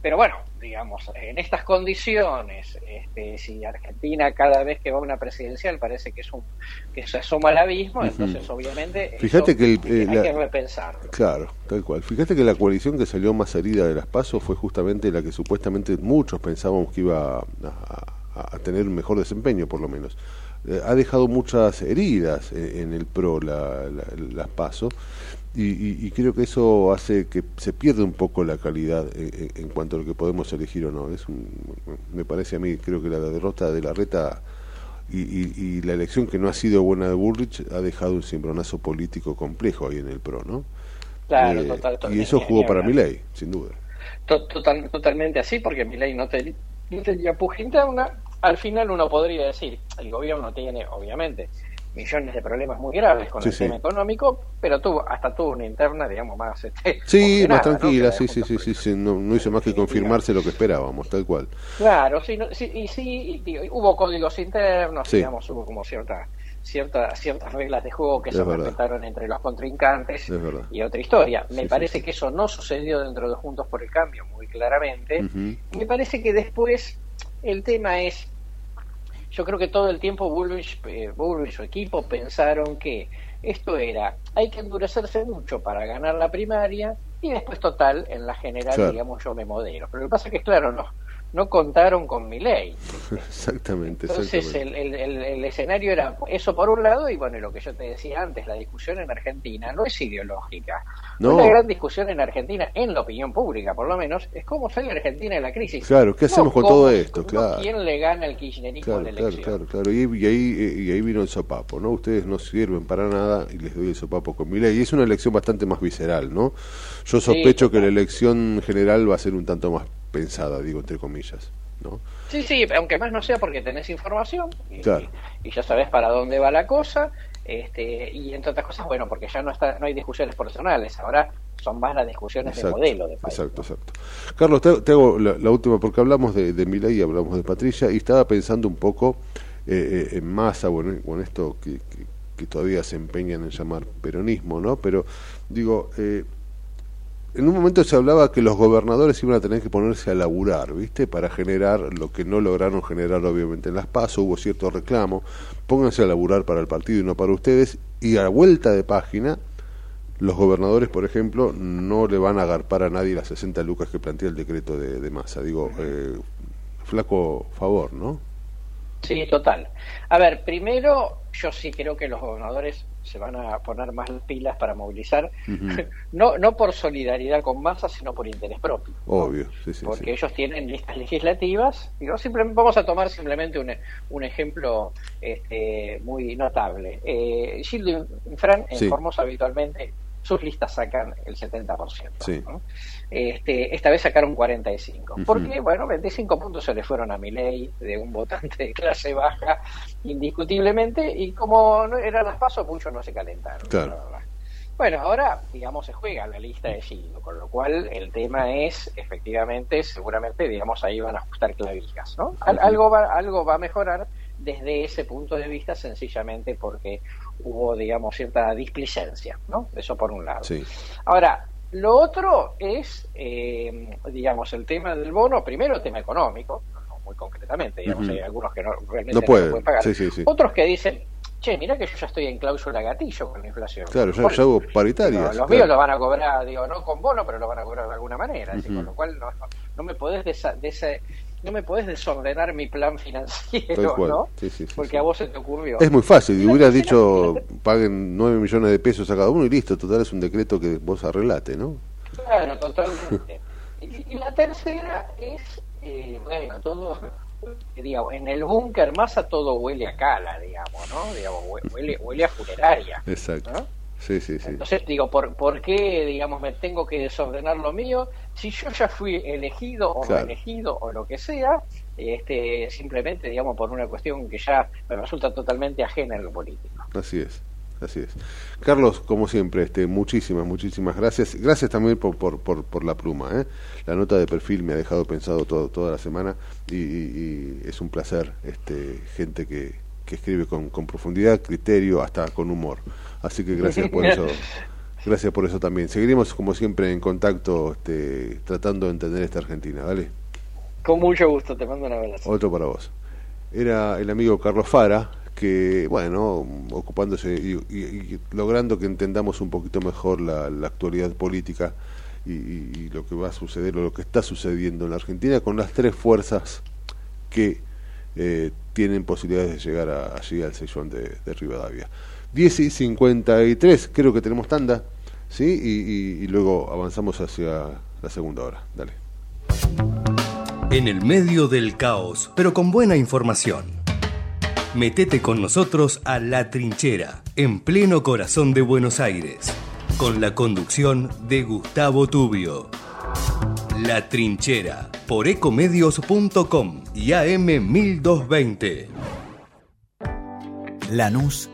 pero bueno, digamos, en estas condiciones, este, si Argentina cada vez que va a una presidencial parece que es un que se asoma al abismo, entonces obviamente Fíjate que hay que repensarlo. Claro, tal cual. Fíjate que la coalición que salió más herida de las pasos fue justamente la que supuestamente muchos pensábamos que iba a, tener un mejor desempeño, por lo menos. Eh, ha dejado muchas heridas en, el PRO la, las pasos y, creo que eso hace que se pierda un poco la calidad en, cuanto a lo que podemos elegir o no. Es me parece a mí, creo que la derrota de la reta y, la elección que no ha sido buena de Bullrich ha dejado un cimbronazo político complejo ahí en el PRO, ¿no? Claro, eh, total, Y eso jugó para mi ley, sin duda. Total, totalmente así, porque mi ley no, no tenía puja interna. Al final uno podría decir, el gobierno tiene, obviamente, millones de problemas muy graves con el tema económico, pero tuvo hasta tuvo una interna, digamos, más... Este, sí, más tranquila, sí, sí, sí, sí, sí, no, no hizo más que confirmarse lo que esperábamos, tal cual. Claro, sí, sí y sí, hubo códigos internos, digamos, hubo como cierta, cierta, ciertas reglas de juego que se respetaron entre los contrincantes y otra historia. Me parece que eso no sucedió dentro de Juntos por el Cambio, muy claramente. Me parece que después el tema es yo creo que todo el tiempo Bullrich, eh, y su equipo pensaron que esto era, hay que endurecerse mucho para ganar la primaria y después total, en la general, digamos, yo me modero. Pero lo que pasa es que, claro, no, no contaron con mi ley. Exactamente. Entonces El, el, escenario era eso por un lado y bueno, lo que yo te decía antes, la discusión en Argentina no es ideológica. No. Una gran discusión en Argentina, en la opinión pública por lo menos, es cómo sale Argentina de la crisis. Claro, ¿qué hacemos con todo esto? Claro. ¿Quién le gana el kirchnerismo claro, Claro, claro, claro. Y, ahí, y ahí vino el sopapo, ¿no? Ustedes no sirven para nada y les doy el sopapo con mi ley. Y es una elección bastante más visceral, ¿no? Yo sospecho que la elección general va a ser un tanto más pensada, digo, entre comillas. ¿no? Sí, sí, aunque más no sea porque tenés información y, ya sabes para dónde va la cosa. Este, y entre otras cosas, bueno, porque ya no está no hay discusiones personales, ahora son más las discusiones de modelo de país. Exacto, exacto. Carlos, te, hago la, última, porque hablamos de, de Milay y hablamos de Patricia, y estaba pensando un poco eh, eh, en masa, bueno, con esto que, que, todavía se empeñan en llamar peronismo, ¿no? Pero digo, eh, en un momento se hablaba que los gobernadores iban a tener que ponerse a laburar, ¿viste? Para generar lo que no lograron generar obviamente en las PASO, hubo cierto reclamo, pónganse a laburar para el partido y no para ustedes, y a vuelta de página, los gobernadores, por ejemplo, no le van a agarpar a nadie las 60 lucas que plantea el decreto de, de masa. Digo, eh, flaco favor, ¿no? Sí, total. A ver, primero, yo sí creo que los gobernadores se van a poner más pilas para movilizar, no, no por solidaridad con masa, sino por interés propio. Obvio, sí, sí, Porque ellos tienen listas legislativas, y no simplemente, vamos a tomar simplemente un, un ejemplo este, muy notable. Eh, Gildo Infran en Formosa habitualmente sus listas sacan el 70%. Este, esta vez sacaron 45. ¿Por qué? Bueno, 25 puntos se le fueron a mi ley de un votante de clase baja, indiscutiblemente, y como no eran las pasos, muchos no se calentaron. Bueno, ahora, digamos, se juega la lista de Gildo, con lo cual el tema es, efectivamente, seguramente, digamos, ahí van a ajustar clavijas, ¿no? algo, va, algo va a mejorar desde ese punto de vista, sencillamente porque hubo, digamos, cierta displicencia, ¿no? Eso por un lado. Ahora, Lo otro es, eh, digamos, el tema del bono, primero tema económico, muy concretamente, digamos, hay algunos que no, realmente no, pueden pagar. Otros que dicen, che, mira que yo ya estoy en cláusula gatillo con la inflación. Claro, yo, yo hago paritarias. los míos lo van a cobrar, digo, no con bono, pero lo van a cobrar de alguna manera. con lo cual no, no me podés de, esa, de ese no me podés desordenar mi plan financiero, ¿no? Porque a vos se te ocurrió. Es muy fácil, y hubieras dicho paguen 9 millones de pesos a cada uno y listo, total es un decreto que vos arreglate, ¿no? Claro, totalmente. y, la tercera es, eh, bueno, todo, digamos, en el búnker más a todo huele a cala, digamos, ¿no? Digamos, huele, huele a funeraria. Exacto. Sí, sí, sí. Entonces digo, ¿por, ¿por qué, digamos, me tengo que desordenar lo mío? Si yo ya fui elegido o no elegido o lo que sea, este, simplemente, digamos, por una cuestión que ya me resulta totalmente ajena en lo político. Así es. Así es. Carlos, como siempre, este, muchísimas, muchísimas gracias. Gracias también por, por, por, la pluma. ¿eh? La nota de perfil me ha dejado pensado todo, toda la semana y, es un placer este, gente que, que escribe con, con profundidad, criterio, hasta con humor. Así que gracias por eso. Gracias por eso también. Seguiremos como siempre en contacto este, tratando de entender esta Argentina, ¿vale? Con mucho gusto, te mando un abrazo. Otro para vos. Era el amigo Carlos Fara, que, bueno, ocupándose y, logrando que entendamos un poquito mejor la, actualidad política y, lo que va a suceder o lo que está sucediendo en la Argentina con las tres fuerzas que eh, tienen posibilidades de llegar allí al sillón de, de Rivadavia. 10 y 53, creo que tenemos tanda, ¿sí? Y, y, luego avanzamos hacia la segunda hora. Dale. En el medio del caos, pero con buena información. Metete con nosotros a La Trinchera, en pleno corazón de Buenos Aires, con la conducción de Gustavo Tubio. La Trinchera, por ecomedios.com y AM 1220. Lanús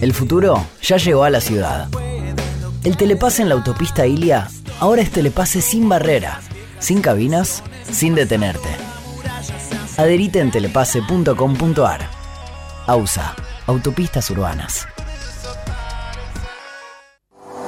El futuro ya llegó a la ciudad. El telepase en la autopista Ilia ahora es telepase sin barrera, sin cabinas, sin detenerte. Adherite en telepase.com.ar. AUSA, Autopistas Urbanas.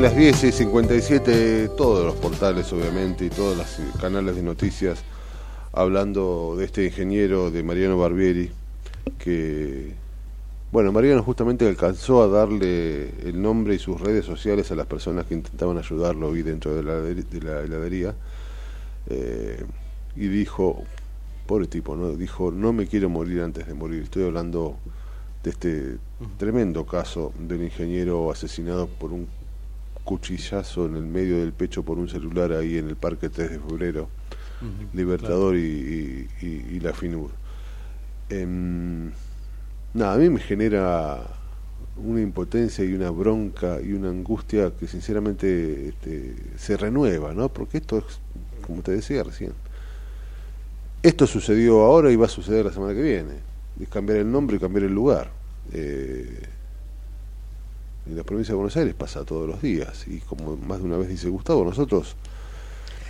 Bien, las 10 y 57, todos los portales obviamente y todos los canales de noticias hablando de este ingeniero de Mariano Barbieri, que, bueno, Mariano justamente alcanzó a darle el nombre y sus redes sociales a las personas que intentaban ayudarlo ahí dentro de la, de la heladería, eh, y dijo, pobre tipo, ¿no? dijo, no me quiero morir antes de morir, estoy hablando de este tremendo caso del ingeniero asesinado por un cuchillazo en el medio del pecho por un celular ahí en el Parque 3 de Febrero, Libertador y, la FINUR. Em, nada, a mí me genera una impotencia y una bronca y una angustia que sinceramente este, se renueva, ¿no? Porque esto es, como te decía recién, esto sucedió ahora y va a suceder la semana que viene. Es cambiar el nombre y cambiar el lugar. Eh, en la provincia de Buenos Aires pasa todos los días y como más de una vez dice Gustavo, nosotros...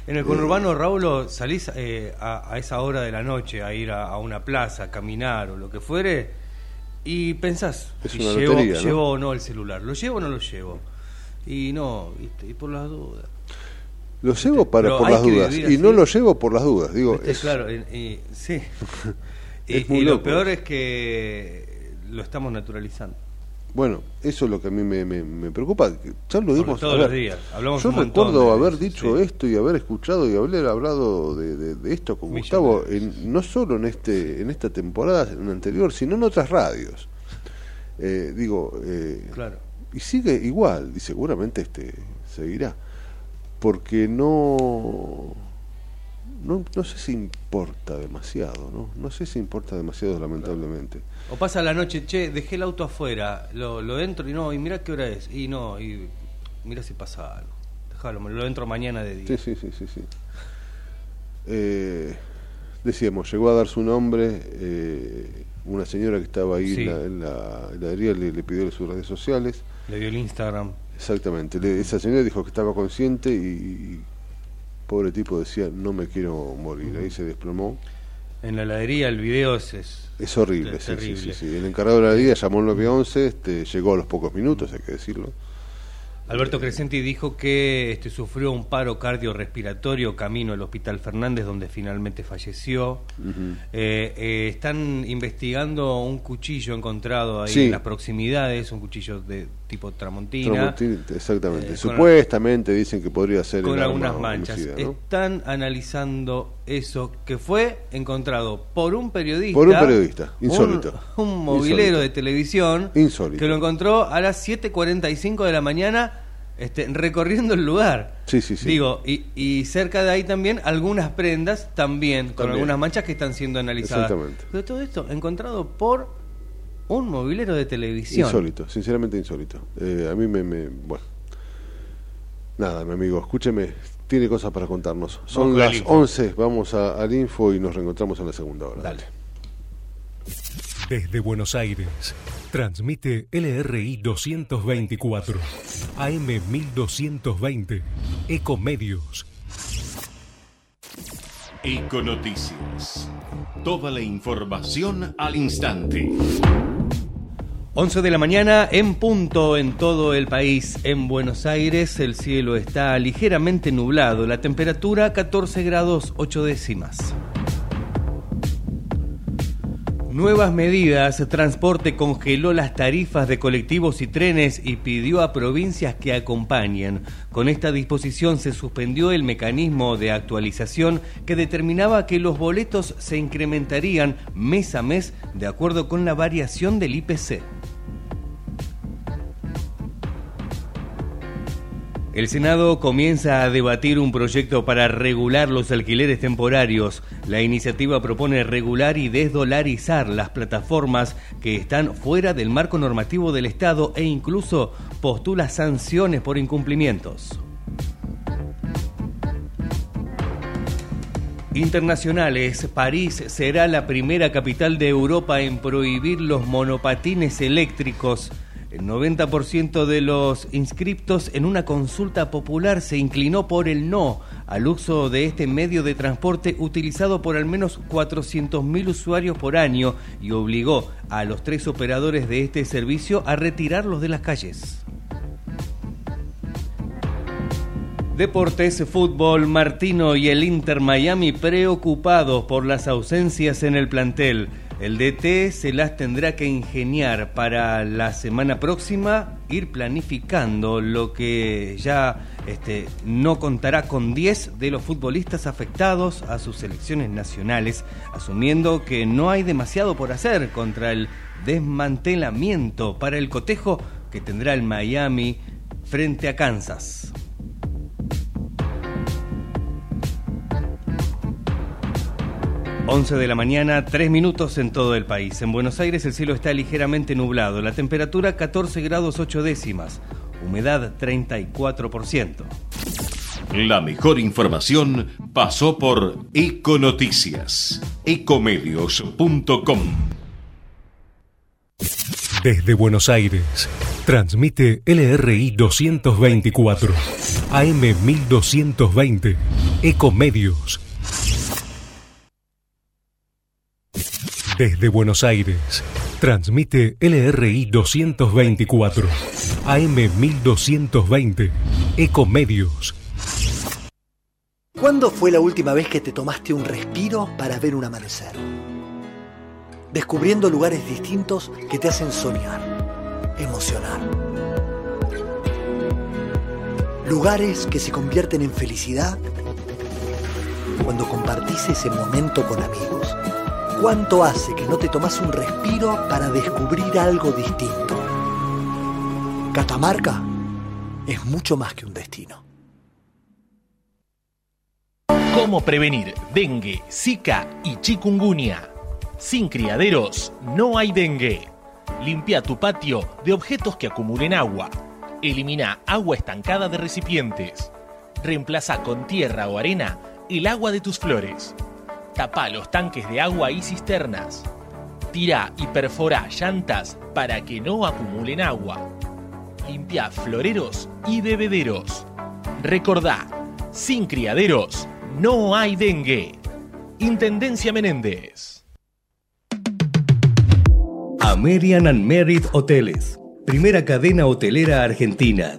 En el conurbano, eh, Raúl, salís eh, a, esa hora de la noche a ir a, una plaza, a caminar o lo que fuere y pensás si llevo, o no el celular, ¿lo llevo o no lo llevo? Y no, y por las dudas. Lo llevo para, por las dudas y no lo llevo por las dudas, digo. Es... Claro, y, sí. y, lo peor es que lo estamos naturalizando. Bueno, eso es lo que a mí me, me, preocupa. Ya lo dimos todos los días. Hablamos yo recuerdo haber dicho esto y haber escuchado y haber hablado de, de, esto con Gustavo, en, no solo en este en esta temporada en anterior, sino en otras radios. Eh, digo, eh, claro. y sigue igual, y seguramente este seguirá, porque no no, no sé si importa demasiado, ¿no? No sé si importa demasiado, lamentablemente. O pasa la noche, che, dejé el auto afuera, lo, lo entro y no, y mira qué hora es, y no, y mira si pasa algo. Déjalo, lo entro mañana de día. Sí, sí, sí, sí. sí. Eh, decíamos, llegó a dar su nombre, eh, una señora que estaba ahí en, la, heladería le, le pidió sus redes sociales. Le dio el Instagram. Exactamente, esa señora dijo que estaba consciente y pobre tipo decía, no me quiero morir, ahí se desplomó. En la heladería el video es... Es, horrible, sí, sí, sí, El encargado de la heladería llamó al 911, este, llegó a los pocos minutos, hay que decirlo. Alberto Crescenti dijo que este, sufrió un paro cardiorrespiratorio camino al Hospital Fernández, donde finalmente falleció. Eh, eh, están investigando un cuchillo encontrado ahí en las proximidades, un cuchillo de tipo Tramontina. exactamente. Eh, Supuestamente dicen que podría ser con algunas manchas. Están analizando eso que fue encontrado por un periodista. Por un periodista, insólito. Un, movilero de televisión. Insólito. Que lo encontró a las 7.45 de la mañana este, recorriendo el lugar. Sí, sí, sí. Digo, y, y cerca de ahí también algunas prendas también, con algunas manchas que están siendo analizadas. Exactamente. Pero todo esto encontrado por un movilero de televisión. Insólito, sinceramente insólito. Eh, a mí me, Bueno. Nada, mi amigo, escúcheme, tiene cosas para contarnos. Son las 11, vamos al info y nos reencontramos en la segunda hora. Dale. Desde Buenos Aires, transmite LRI 224, AM 1220, Ecomedios. Econoticias. Toda la información al instante. 11 de la mañana en punto en todo el país. En Buenos Aires el cielo está ligeramente nublado, la temperatura 14 grados 8 décimas. Nuevas medidas. Transporte congeló las tarifas de colectivos y trenes y pidió a provincias que acompañen. Con esta disposición se suspendió el mecanismo de actualización que determinaba que los boletos se incrementarían mes a mes de acuerdo con la variación del IPC. El Senado comienza a debatir un proyecto para regular los alquileres temporarios. La iniciativa propone regular y desdolarizar las plataformas que están fuera del marco normativo del Estado e incluso postula sanciones por incumplimientos. Internacionales, París será la primera capital de Europa en prohibir los monopatines eléctricos. El 90% de los inscriptos en una consulta popular se inclinó por el no al uso de este medio de transporte utilizado por al menos 400.000 usuarios por año y obligó a los tres operadores de este servicio a retirarlos de las calles. Deportes, fútbol, Martino y el Inter Miami preocupados por las ausencias en el plantel. El DT se las tendrá que ingeniar para la semana próxima, ir planificando lo que ya este, no contará con 10 de los futbolistas afectados a sus selecciones nacionales, asumiendo que no hay demasiado por hacer contra el desmantelamiento para el cotejo que tendrá el Miami frente a Kansas. 11 de la mañana, 3 minutos en todo el país. En Buenos Aires el cielo está ligeramente nublado, la temperatura 14 grados 8 décimas, humedad 34%. La mejor información pasó por Econoticias, ecomedios.com. Desde Buenos Aires, transmite LRI 224, AM 1220, Ecomedios Desde Buenos Aires, transmite LRI 224, AM 1220, Ecomedios. ¿Cuándo fue la última vez que te tomaste un respiro para ver un amanecer? Descubriendo lugares distintos que te hacen soñar, emocionar. Lugares que se convierten en felicidad cuando compartís ese momento con amigos ¿Cuánto hace que no te tomas un respiro para descubrir algo distinto? Catamarca es mucho más que un destino. ¿Cómo prevenir dengue, zika y chikungunya? Sin criaderos no hay dengue. Limpia tu patio de objetos que acumulen agua. Elimina agua estancada de recipientes. Reemplaza con tierra o arena el agua de tus flores. Tapa los tanques de agua y cisternas. Tira y perfora llantas para que no acumulen agua. Limpia floreros y bebederos. Recordá, sin criaderos no hay dengue. Intendencia Menéndez. American and Merit Hoteles. Primera cadena hotelera argentina.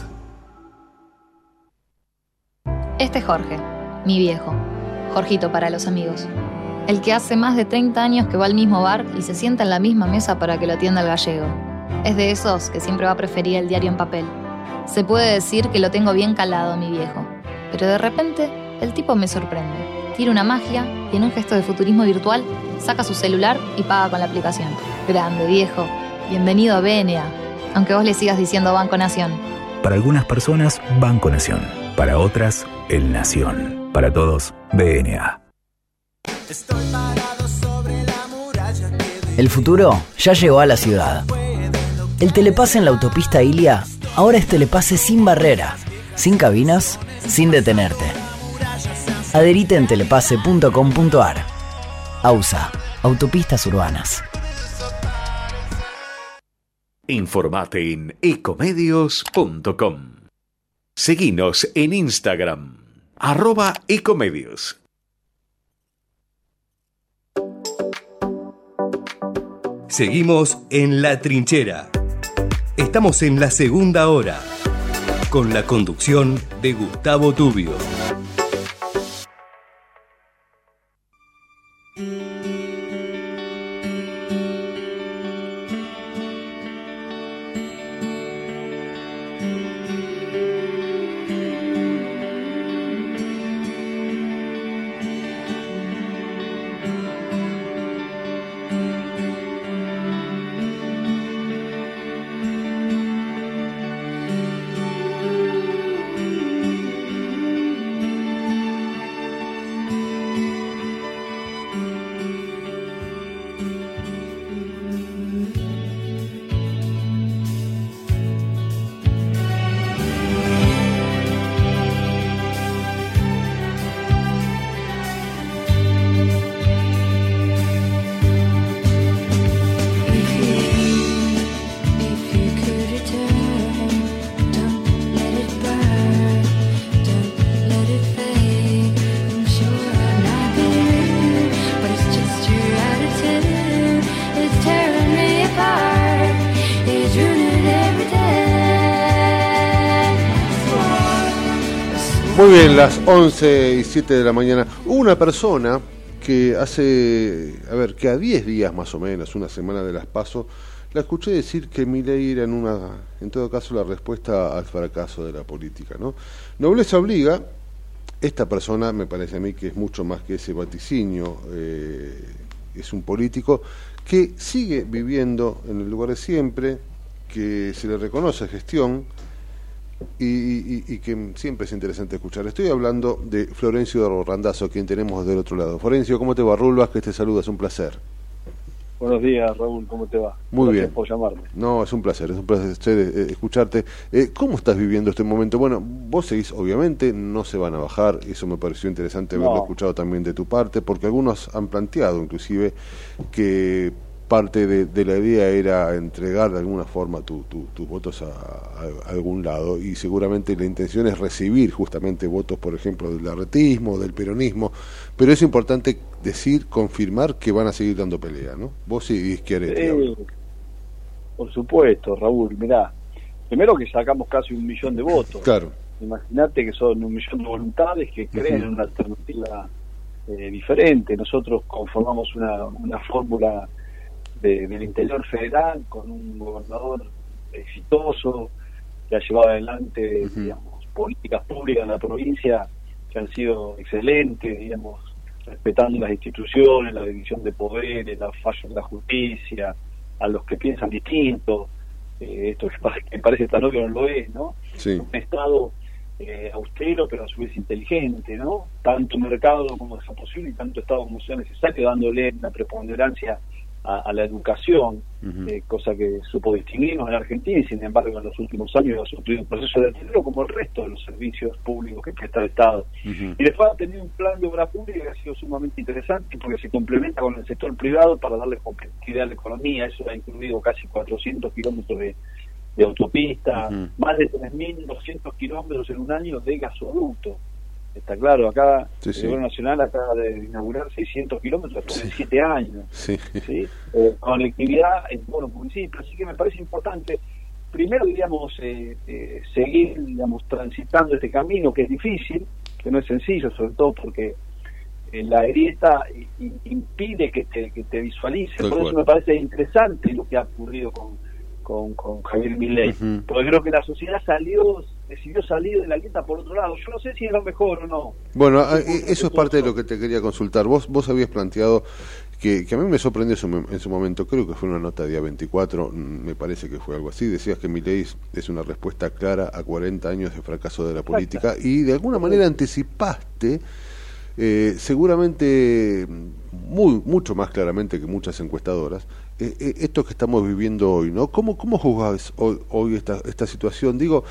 Este es Jorge, mi viejo. Jorgito para los amigos el que hace más de 30 años que va al mismo bar y se sienta en la misma mesa para que lo atienda el gallego. Es de esos que siempre va a preferir el diario en papel. Se puede decir que lo tengo bien calado, mi viejo. Pero de repente, el tipo me sorprende. Tira una magia y en un gesto de futurismo virtual saca su celular y paga con la aplicación. Grande, viejo. Bienvenido a BNA. Aunque vos le sigas diciendo Banco Nación. Para algunas personas, Banco Nación. Para otras, El Nación. Para todos, BNA. El futuro ya llegó a la ciudad. El telepase en la autopista Ilia ahora es telepase sin barrera, sin cabinas, sin detenerte. Adherite en telepase.com.ar. AUSA, Autopistas Urbanas. Informate en ecomedios.com. Seguinos en Instagram, arroba ecomedios. Seguimos en La Trinchera. Estamos en la segunda hora, con la conducción de Gustavo Tubio. Las 11 y 7 de la mañana. Una persona que hace, a ver, que a 10 días más o menos, una semana de las paso, la escuché decir que ley era en una, en todo caso, la respuesta al fracaso de la política, ¿no? Nobleza obliga, esta persona me parece a mí que es mucho más que ese vaticinio, eh, es un político que sigue viviendo en el lugar de siempre, que se le reconoce gestión, y, que siempre es interesante escuchar. Estoy hablando de Florencio de Randazo, quien tenemos del otro lado. Florencio, ¿cómo te va? Rulvas, que te saluda, es un placer. Buenos días, Raúl, ¿cómo te va? Muy Gracias bien. por llamarme. No, es un placer, es un placer eh, escucharte. Eh, ¿Cómo estás viviendo este momento? Bueno, vos seguís, obviamente, no se van a bajar, eso me pareció interesante haberlo escuchado también de tu parte, porque algunos han planteado, inclusive, que parte de, la idea era entregar de alguna forma tus votos a, algún lado y seguramente la intención es recibir justamente votos, por ejemplo, del arretismo, del peronismo, pero es importante decir, confirmar que van a seguir dando pelea, ¿no? Vos sí, Schiaretti. por supuesto, Raúl, mirá, primero que sacamos casi un millón de votos. Claro. Imagínate que son un millón de voluntades que creen en una alternativa eh, diferente. Nosotros conformamos una, una fórmula del interior federal con un gobernador exitoso que ha llevado adelante digamos, políticas públicas en la provincia que han sido excelentes, digamos, respetando las instituciones, la división de poderes, la falla de la justicia, a los que piensan distinto, eh, esto que parece tan obvio no lo es, ¿no? Un Estado eh, austero pero a su vez inteligente, ¿no? Tanto mercado como sea posible y tanto Estado como sea necesario, dándole la preponderancia a, la educación, eh, cosa que supo distinguirnos en Argentina y sin embargo en los últimos años ha sufrido un proceso de deterioro como el resto de los servicios públicos que presta el Estado. Y después ha tenido un plan de obra pública que ha sido sumamente interesante porque se complementa con el sector privado para darle competitividad a la economía, eso ha incluido casi 400 kilómetros de, autopista, más de 3.200 kilómetros en un año de gasoducto. Está claro, acá el Gobierno Nacional acaba de inaugurar 600 kilómetros en 7 años. Sí. Eh, conectividad en todos los municipios. Así que me parece importante, primero, digamos, eh, eh, seguir, digamos, transitando este camino que es difícil, que no es sencillo, sobre todo porque la grieta impide que te, que te visualices. Por eso me parece interesante lo que ha ocurrido con con, con Javier Milei, porque creo que la sociedad salió, decidió salir de la grieta por otro lado. Yo no sé si es lo mejor o no. Bueno, ah, eh, eso es parte de lo que te quería consultar. Vos, vos habías planteado que, que a mí me sorprendió en su momento, creo que fue una nota día 24, mm, me parece que fue algo así, decías que Milei es una respuesta clara a 40 años de fracaso de la política y de alguna manera anticipaste eh, seguramente muy mucho más claramente que muchas encuestadoras eh, eh, esto que estamos viviendo hoy, ¿no? ¿Cómo, cómo juzgas hoy, esta, esta situación? Digo,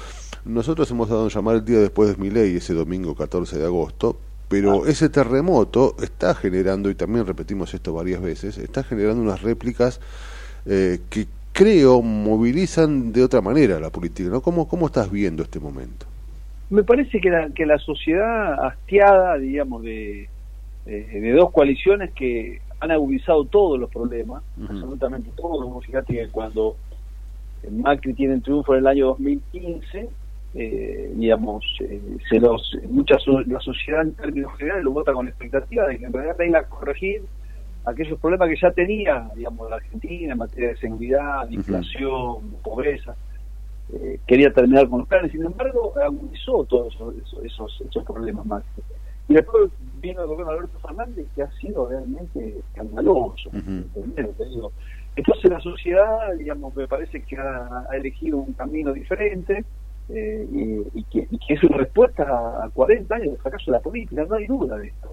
nosotros hemos dado un llamar el día después de mi ley, ese domingo 14 de agosto, pero ese terremoto está generando, y también repetimos esto varias veces, está generando unas réplicas eh, que creo movilizan de otra manera la política, ¿no? ¿Cómo, cómo estás viendo este momento? Me parece que la, que la sociedad hastiada, digamos, de, de dos coaliciones que han agudizado todos los problemas, absolutamente todos. Fíjate que cuando Macri tiene el triunfo en el año 2015, eh, digamos, eh, se los, muchas, la sociedad en términos generales lo vota con expectativa de que en realidad venga a corregir aquellos problemas que ya tenía, digamos, la Argentina en materia de seguridad, de inflación, pobreza. Eh, quería terminar con los planes, sin embargo, agudizó todos esos, esos, esos problemas Macri. Y después vino el gobierno de Alberto Fernández que ha sido realmente escandaloso. Entonces la sociedad, digamos, me parece que ha, elegido un camino diferente eh, y, que, es una respuesta a 40 años de fracaso de la política, no hay duda de esto.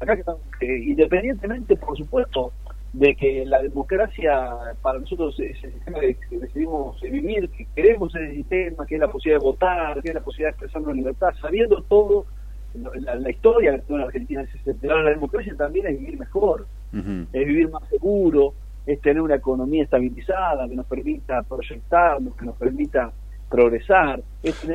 Acá que, independientemente, por supuesto, de que la democracia para nosotros es el sistema que decidimos vivir, que queremos ese sistema, que es la posibilidad de votar, que es la posibilidad de expresarnos en libertad, sabiendo todo la, historia de la Argentina es la democracia también es vivir mejor, es vivir más seguro, es tener una economía estabilizada que nos permita proyectarnos, que nos permita progresar.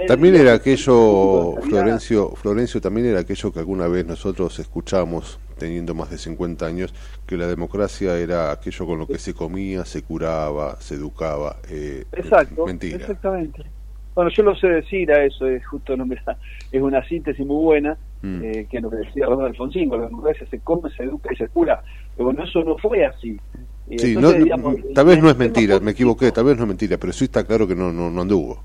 también era aquello, Florencio, Florencio, también era aquello que alguna vez nosotros escuchamos, teniendo más de 50 años, que la democracia era aquello con lo que se comía, se curaba, se educaba. Eh, Exacto, exactamente. Bueno, yo lo sé decir a eso, es justo no me da, es una síntesis muy buena, Mm. eh, que lo que decía Ramón Alfonsín, con la democracia se come, se educa y se cura. Pero bueno, eso no fue así. Y Sí, entonces, no- digamos, tal vez no es mentira, me equivoqué, tal vez no es mentira, pero sí está claro que no, no, no anduvo.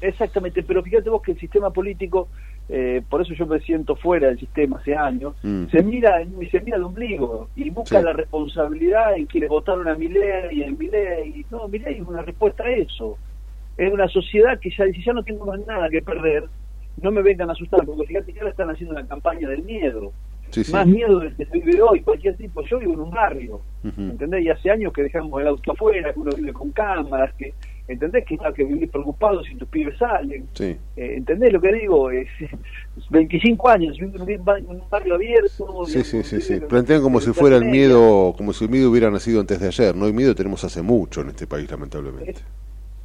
Exactamente, pero fíjate vos que el sistema político, eh, por eso yo me siento fuera del sistema hace años, Mm. se mira se mira el ombligo y busca Sí. la responsabilidad en quienes votaron a Milei y en Milei. No, Milei es una respuesta a eso. Es una sociedad que ya dice, ya no tengo más nada que perder, no me vengan a asustar, porque fíjate que ahora están haciendo una campaña del miedo. Sí, sí. Más miedo del que se vive hoy, cualquier tipo. Yo vivo en un barrio. ¿entendés? Y hace años que dejamos el auto afuera, que uno vive con cámaras, que, ¿entendés? Que está que vivís preocupado si tus pibes salen. Sí. Eh, ¿Entendés lo que digo? Es, 25 años, viviendo en un barrio abierto. Sí, sí, sí, sí. Plantean como si fuera el miedo, como si el miedo hubiera nacido antes de ayer, ¿no? El miedo tenemos hace mucho en este país, lamentablemente.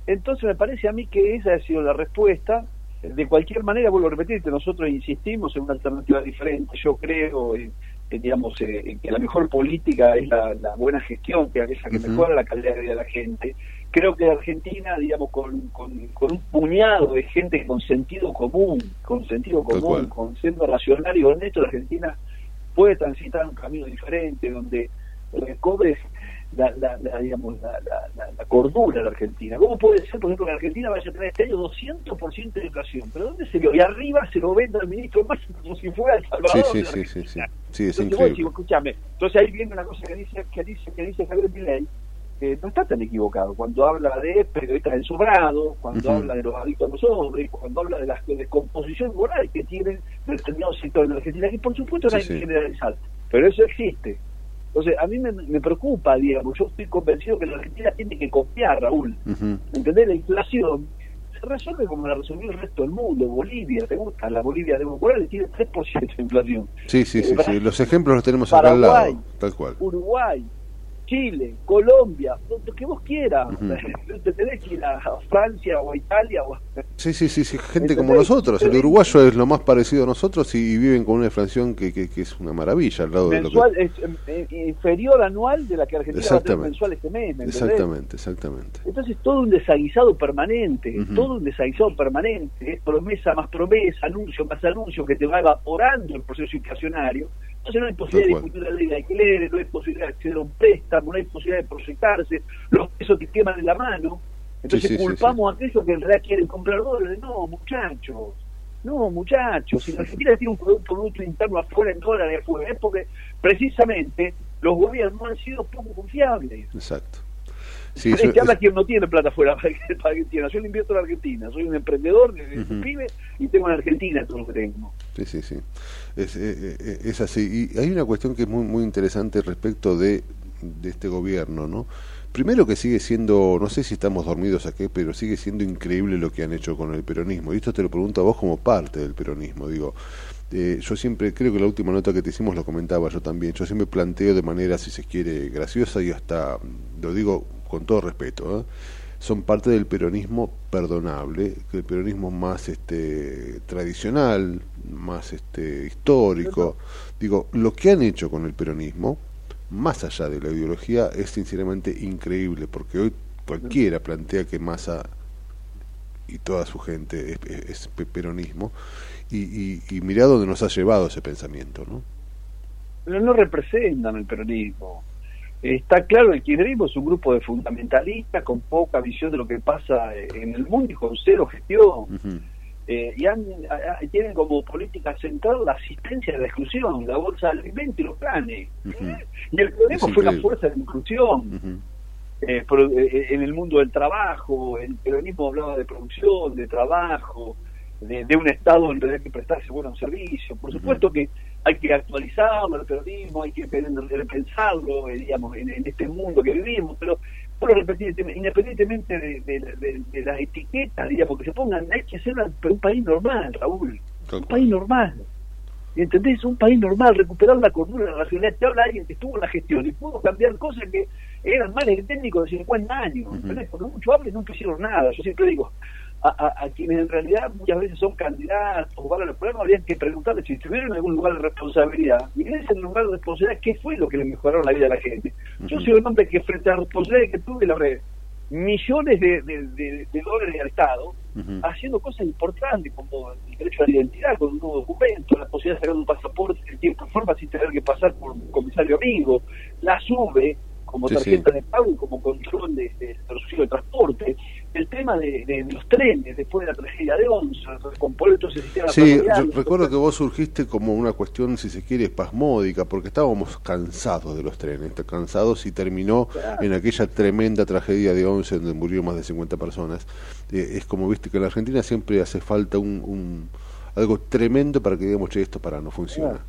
Entonces me parece a mí que esa ha sido la respuesta. De cualquier manera, vuelvo a repetirte, nosotros insistimos en una alternativa diferente. Yo creo, eh, digamos, eh, en que la mejor política es la, la buena gestión, que es esa que Ujú. mejora la calidad de vida de la gente. Creo que Argentina, digamos, con, con, con un puñado de gente con sentido común, con sentido común, con siendo racional y honesto, la Argentina puede transitar un camino diferente donde recobre la, la, la, digamos, la, la, la- la cordura de la Argentina. ¿Cómo puede ser, por ejemplo, que la Argentina vaya a tener este año 200% de educación? ¿Pero dónde se vio? Y arriba se lo vende al ministro más como si fuera El Sí, Salvador. sí, de la sí, sí, sí. Sí, es entonces vos escúchame, entonces ahí viene una cosa que dice que dice que dice Javier Milei, que no está tan equivocado cuando habla de periodistas ensobrados, cuando Ujú. habla de los adictos a los hombres, cuando habla de la descomposición moral que tienen determinados sectores de la Argentina, que por supuesto no hay Sí, que sí. generalizar, pero eso existe. Entonces, a mí me, me preocupa, digamos, yo estoy convencido que la Argentina tiene que confiar, Raúl. ¿Entendés? La inflación se resuelve como la resolvió el resto del mundo. Bolivia, ¿te gusta? La Bolivia democrática tiene 3% de inflación. Sí, sí, sí, Eh, sí. Los ejemplos los tenemos acá al lado, tal cual. Uruguay, Chile, Colombia, lo que vos quieras. Ujú. Te tenés que ir a Francia o a Italia o. Sí, sí, sí, sí, gente como nosotros. El uruguayo es lo más parecido a nosotros y, viven con una inflación que, que, que es una maravilla al lado de lo que... es, eh, inferior anual de la que Argentina va a tener mensual este mes. Exactamente, exactamente. Entonces todo un desaguisado permanente, todo un desaguisado permanente, es promesa más promesa, anuncio más anuncio que te va evaporando el proceso inflacionario. Entonces no hay posibilidad de discutir la ley de alquileres, no hay posibilidad de acceder a un préstamo, no hay posibilidad de proyectarse, los pesos te queman en la mano. Entonces Sí, sí, sí, culpamos a aquellos que en realidad quieren comprar dólares. No, muchachos, no, muchachos, si la Argentina tiene un producto, producto interno afuera en dólares afuera, es porque precisamente los gobiernos han sido poco confiables. Exacto. Sí, es que habla quien no tiene plata fuera para Argentina. Yo le invierto en Argentina. Soy un emprendedor desde Ujú. pibe y tengo en Argentina todo lo que tengo. Sí, sí, sí. Es, eh, eh, es así. Y hay una cuestión que es muy, muy interesante respecto de, de este gobierno, ¿no? Primero que sigue siendo, no sé si estamos dormidos aquí, pero sigue siendo increíble lo que han hecho con el peronismo. Y esto te lo pregunto a vos como parte del peronismo. Digo, eh, yo siempre, creo que la última nota que te hicimos lo comentaba yo también, yo siempre planteo de manera, si se quiere, graciosa y hasta, lo digo con todo respeto, ¿eh? son parte del peronismo perdonable, el peronismo más este tradicional, más este histórico. Digo, lo que han hecho con el peronismo, más allá de la ideología, es sinceramente increíble, porque hoy cualquiera plantea que Massa y toda su gente es, es- es pe- peronismo, y, y, y mirá dónde nos ha llevado ese pensamiento, ¿no? Pero no representan el peronismo. Está claro, el kirchnerismo es un grupo de fundamentalistas con poca visión de lo que pasa en el mundo y con cero gestión. Eh, y han- a- a- tienen como política central la asistencia de la exclusión, la bolsa de alimentos y los planes. Y el Es fue la fuerza de inclusión. Eh, eh, en el mundo del trabajo, el peronismo hablaba de producción, de trabajo, de, de un Estado en realidad que prestarse buenos servicios. Por supuesto que hay que actualizarlo, el peronismo, hay que pe- repensarlo, eh, digamos, en, en este mundo que vivimos, pero bueno, independientemente, de, de- de- de las etiquetas, digamos, que se pongan, hay que ser un, país normal, Raúl, un país normal. ¿Y ¿Entendés? Un país normal, recuperar la cordura, la racionalidad. Te habla alguien que estuvo en la gestión y pudo cambiar cosas que eran males técnicos de 50 años. ¿entendés? Porque mucho hablan y nunca hicieron nada. Yo siempre digo, a, a- a quienes en realidad muchas veces son candidatos o van a los problemas, habrían que preguntarles si estuvieron en algún lugar de responsabilidad. Y en ese lugar de responsabilidad, ¿qué fue lo que le mejoraron la vida a la gente? Yo soy un hombre que frente a la responsabilidad que tuve, le habré millones de, de- de- de dólares al Estado haciendo cosas importantes como el derecho a la identidad con un nuevo documento, la posibilidad de sacar un pasaporte en tiempo y forma sin tener que pasar por un comisario amigo, la SUBE como tarjeta de pago y como control de, de, de transporte, el tema de, los trenes después de la tragedia de Onza, recomponer todo ese sistema Sí, recuerdo que vos surgiste como una cuestión, si se quiere, espasmódica, porque estábamos cansados de los trenes, cansados y terminó en aquella tremenda tragedia de Once donde murieron más de 50 personas. Eh, es como, viste, que en la Argentina siempre hace falta un, algo tremendo para que digamos, che, esto para no funciona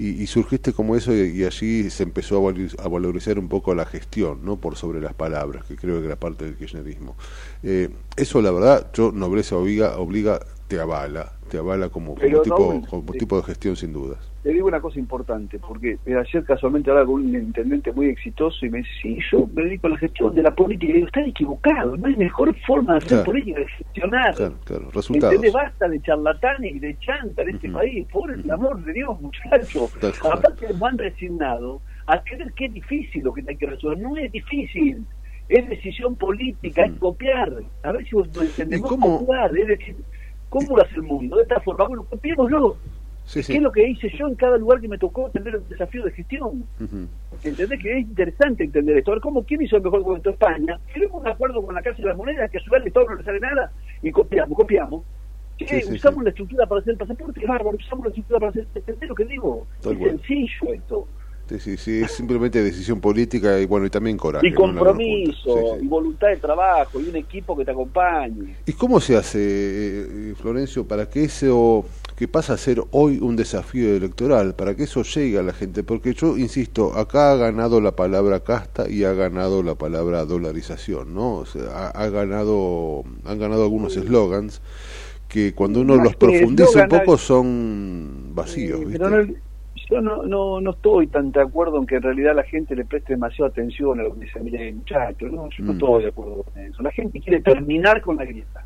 y, surgiste como eso y, allí se empezó a, valorizar un poco la gestión, ¿no? Por sobre las palabras, que creo que era parte del kirchnerismo. Eh, eso, la verdad, yo, Nobleza Obliga, obliga te avala, te avala como, como tipo, como tipo de gestión sin dudas le digo una cosa importante, porque ayer casualmente hablaba con un intendente muy exitoso y me dice, sí, yo me dedico a la gestión de la política. Y digo, están equivocados, no hay mejor forma de hacer política, de gestionar. Claro, claro, resultados. Basta de charlatanes y de chanta en este país, por el amor de Dios, muchachos. Aparte van resignado a creer que es difícil lo que hay que resolver. No es difícil, es decisión política, es copiar. A ver si vos entendemos cómo? es decir, ¿cómo lo hace el mundo? De esta forma, bueno, copiémoslo ¿Qué es lo que hice yo en cada lugar que me tocó tener el desafío de gestión? ¿Entendés que es interesante entender esto? A ver, ¿cómo, ¿quién hizo el mejor gobierno de España? Tenemos un acuerdo con la Cárcel de las Monedas que a su vez todo no le sale nada y copiamos, copiamos. usamos la estructura para hacer el pasaporte, bárbaro, usamos la estructura para hacer ¿entendés lo que digo? es sencillo esto. Sí, sí, es simplemente decisión política y bueno, y también coraje. Y compromiso, y voluntad de trabajo, y un equipo que te acompañe. ¿Y cómo se hace, eh, Florencio, para que eso que pasa a ser hoy un desafío electoral, para que eso llegue a la gente? Porque yo insisto, acá ha ganado la palabra casta y ha ganado la palabra dolarización, ¿no? O sea, ha, ganado, han ganado algunos eslogans que cuando uno los profundiza un poco son vacíos, ¿viste? Yo no, no, no estoy tan de acuerdo en que en realidad la gente le preste demasiada atención a lo que dice, mire muchachos, no, yo no mm. estoy de acuerdo con eso. La gente quiere terminar con la grieta,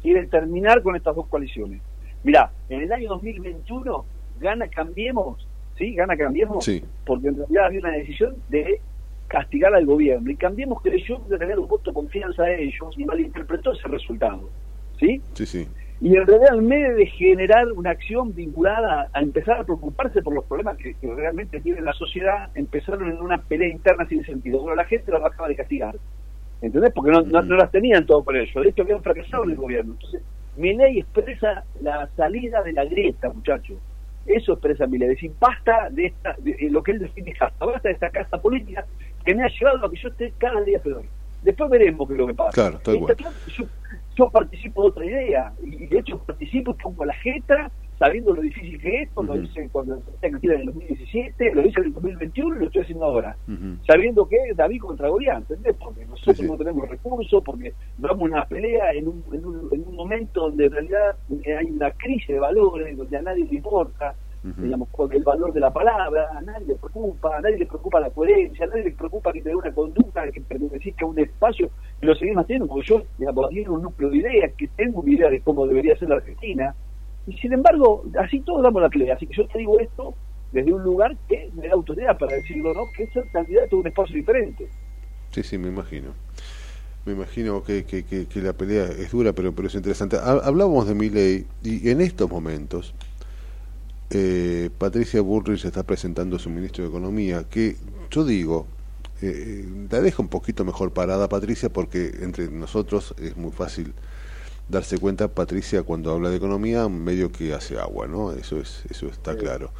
quiere terminar con estas dos coaliciones. Mira, en el año 2021 gana Cambiemos, ¿sí? Gana Cambiemos, porque en realidad había una decisión de castigar al gobierno y Cambiemos creyó que tener un voto de confianza a ellos y malinterpretó ese resultado, ¿sí? Sí, sí y en realidad en medio de generar una acción vinculada a empezar a preocuparse por los problemas que, realmente tiene la sociedad, empezaron en una pelea interna sin sentido. Bueno, la gente los acaba de castigar, ¿entendés? Porque no, no, las tenían todo por eso. De hecho, habían fracasado en el gobierno. Entonces, mi ley expresa la salida de la grieta, muchachos. Eso expresa mi ley. decir, basta de, esta, de, lo que él define casa, basta de esta casa política que me ha llevado a que yo esté cada día peor. Después veremos qué es lo que pasa. Claro, tal cual yo participo de otra idea, y de hecho participo como la jeta, sabiendo lo difícil que es, lo hice cuando en el 2017, lo hice en el 2021 y lo estoy haciendo ahora, sabiendo que es David contra Goliat, ¿entendés? Porque nosotros no tenemos recursos, porque vamos una pelea en un, en un, en un momento donde en realidad hay una crisis de valores, donde a nadie le importa, digamos, con el valor de la palabra, a nadie le preocupa, a nadie le preocupa la coherencia, a nadie le preocupa que te dé una conducta, que pertenezca a un espacio, y lo seguimos haciendo, porque yo, digamos, tiene un núcleo de ideas, que tengo una idea de cómo debería ser la Argentina, y sin embargo, así todos damos la pelea, así que yo te digo esto desde un lugar que me da autoridad para decirlo, ¿no? Que es el candidato a un espacio diferente. Sí, sí, me imagino. Me imagino que, que, que, la pelea es dura, pero, pero es interesante. Hablábamos de mi ley y en estos momentos eh, Patricia Bullrich está presentando su ministro de Economía, que yo digo, eh, la deja un poquito mejor parada Patricia porque entre nosotros es muy fácil darse cuenta Patricia cuando habla de economía medio que hace agua, ¿no? Eso es eso está claro.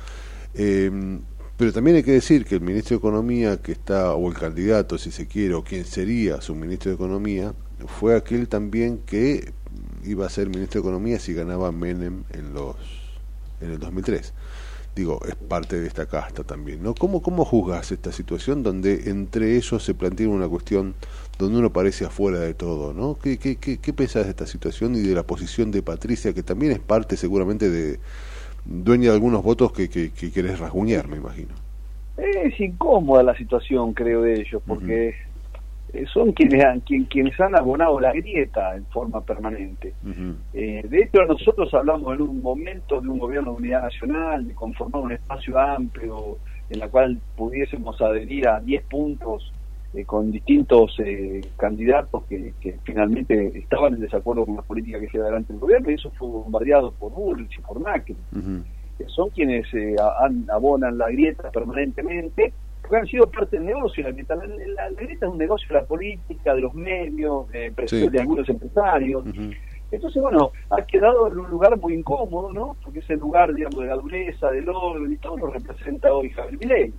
Eh, pero también hay que decir que el ministro de Economía que está o el candidato si se quiere o quien sería su ministro de Economía fue aquel también que iba a ser ministro de Economía si ganaba Menem en los en el 2003. Digo, es parte de esta casta también, ¿no? ¿Cómo, cómo juzgas esta situación donde entre ellos se plantea una cuestión donde uno parece afuera de todo, ¿no? ¿Qué, qué, qué, qué pensás de esta situación y de la posición de Patricia, que también es parte seguramente de dueña de algunos votos que, que, que querés rasguñar, me imagino? Es incómoda la situación, creo, de ellos, porque eh, son quienes han, quienes han abonado la grieta en forma permanente. Eh, de hecho, nosotros hablamos en un momento de un gobierno de unidad nacional, de conformar un espacio amplio en la cual pudiésemos adherir a 10 puntos eh, con distintos eh, candidatos que, finalmente estaban en desacuerdo con la política que lleva adelante el gobierno y eso fue bombardeado por Bullrich y por Macri. son quienes abonan la grieta permanentemente porque han sido parte del negocio. La grieta, la, grieta es un negocio de la política, de los medios, de, de algunos empresarios. Entonces, bueno, ha quedado en un lugar muy incómodo, ¿no? Porque ese lugar, digamos, de la dureza, del orden y todo lo representa hoy Javier Milei.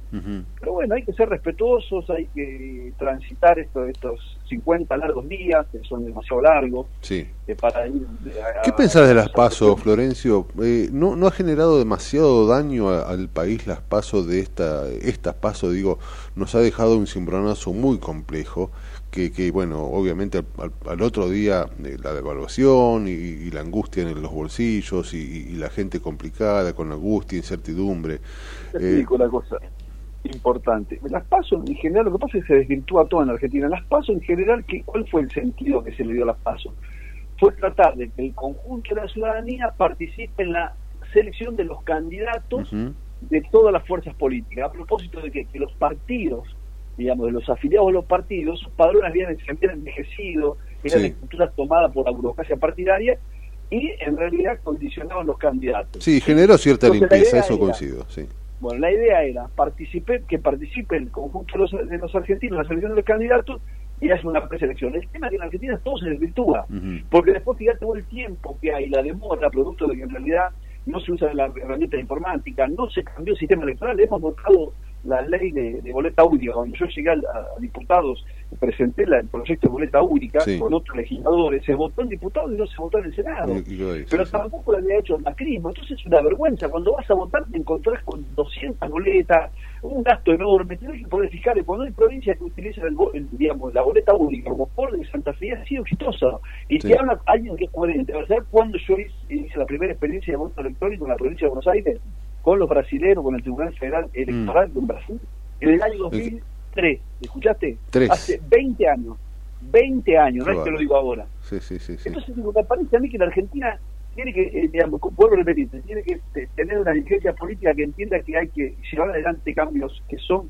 Pero bueno, hay que ser respetuosos, hay que transitar estos, estos 50 largos días, que son demasiado largos, sí. Eh, para ir... ¿Qué pensás de las pasos, Florencio? Eh, ¿no, ¿No ha generado demasiado daño al país las pasos de esta, estas pasos? Digo, nos ha dejado un cimbronazo muy complejo que, que bueno, obviamente al, otro día eh, la devaluación y, la angustia en los bolsillos y, la gente complicada con angustia, incertidumbre. Una cosa importante. Las pasos en general, lo que pasa es que se desvirtúa todo en Argentina. Las pasos en general, ¿qué, ¿cuál fue el sentido que se le dio a las pasos? Fue tratar de que el conjunto de la ciudadanía participe en la selección de los candidatos de todas las fuerzas políticas. A propósito de que los partidos digamos, de los afiliados a los partidos, sus padrones habían, se habían envejecido, eran estructuras tomadas por la burocracia partidaria y en realidad condicionaban los candidatos. Sí, generó cierta limpieza, eso coincido, sí. Bueno, la idea era participe, que participe el conjunto de los, de los argentinos en la selección de los candidatos y hace una preselección. El tema es que en Argentina todo se desvirtúa, porque después ya todo el tiempo que hay, la demora, producto de que en realidad no se usa la herramienta informática, no se cambió el sistema electoral, hemos votado la ley de, boleta única. Cuando yo llegué a, diputados, presenté el proyecto de boleta única con otros legisladores, se votó en diputados y no se votó en el Senado. Pero tampoco lo había hecho el macrismo. Entonces es una vergüenza. Cuando vas a votar te encontrás con 200 boletas, un gasto enorme. Tienes que poder fijar. Cuando hay provincias que utilizan el, digamos, la boleta única, como por de Santa Fe, ha sido exitosa. Y que habla alguien que es coherente. ¿Sabes cuando yo hice, la primera experiencia de voto electrónico en la provincia de Buenos Aires? Con los brasileños, con el Tribunal Federal Electoral de Brasil, en el año 2003. ¿Escuchaste? Hace 20 años. 20 años, no es que lo digo ahora. Sí, sí, sí, Entonces, que parece a mí que la Argentina tiene que, eh, digamos, vuelvo a repetir, tiene que eh, tener una dirigencia política que entienda que hay que llevar adelante cambios que son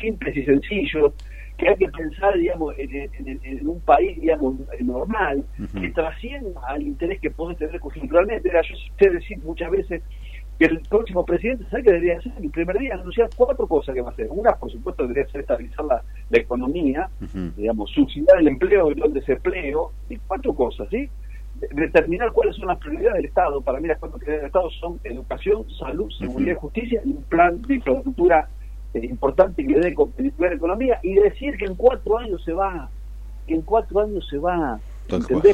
simples y sencillos, que hay que pensar, digamos, en, un país, digamos, normal, que trascienda al interés que puede tener conjunturalmente. Yo sé decir muchas veces que el próximo presidente sabe que debería hacer el primer día anunciar cuatro cosas que va a hacer. Una, por supuesto, debería ser estabilizar la, economía, digamos, subsidiar el empleo y el desempleo, y cuatro cosas, ¿sí? Determinar cuáles son las prioridades del Estado. Para mí las cuatro prioridades del Estado son educación, salud, seguridad y justicia, y un plan de infraestructura eh, importante que dé competitividad a la economía, y decir que en cuatro años se va, que en cuatro años se va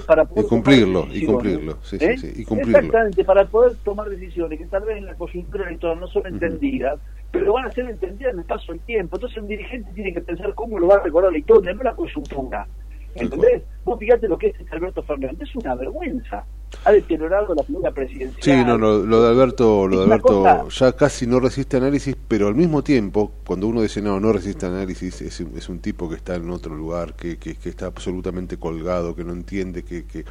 para y cumplirlo, y cumplirlo, sí, sí, ¿Eh? sí, y cumplirlo. Exactamente, para poder tomar decisiones que tal vez en la coyuntura electoral no son entendidas, pero van a ser entendidas en el paso del tiempo. Entonces un dirigente tiene que pensar cómo lo va a recordar la historia, no la coyuntura. ¿Entendés? Vos fíjate lo que es Alberto Fernández, es una vergüenza. Ha deteriorado la figura presidencial. Sí, no, lo, de Alberto, lo de Alberto ya casi no resiste análisis, pero al mismo tiempo, cuando uno dice no, no resiste análisis, es, es un tipo que está en otro lugar, que, que, que está absolutamente colgado, que no entiende, que, que,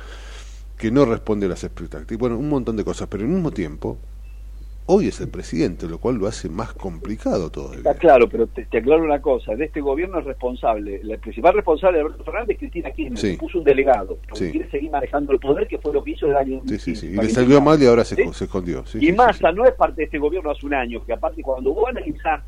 que no responde a las expectativas. Bueno, un montón de cosas, pero al mismo tiempo hoy es el presidente, lo cual lo hace más complicado todo. Está claro, pero te, aclaro una cosa, de este gobierno es responsable, el principal responsable de Alberto Fernández es Cristina Kirchner, puso un delegado, porque quiere seguir manejando el poder, que fue lo que hizo el año Sí, sí, sí, y le salió mal y ahora se, escondió. y Massa no es parte de este gobierno hace un año, que aparte cuando vos analizás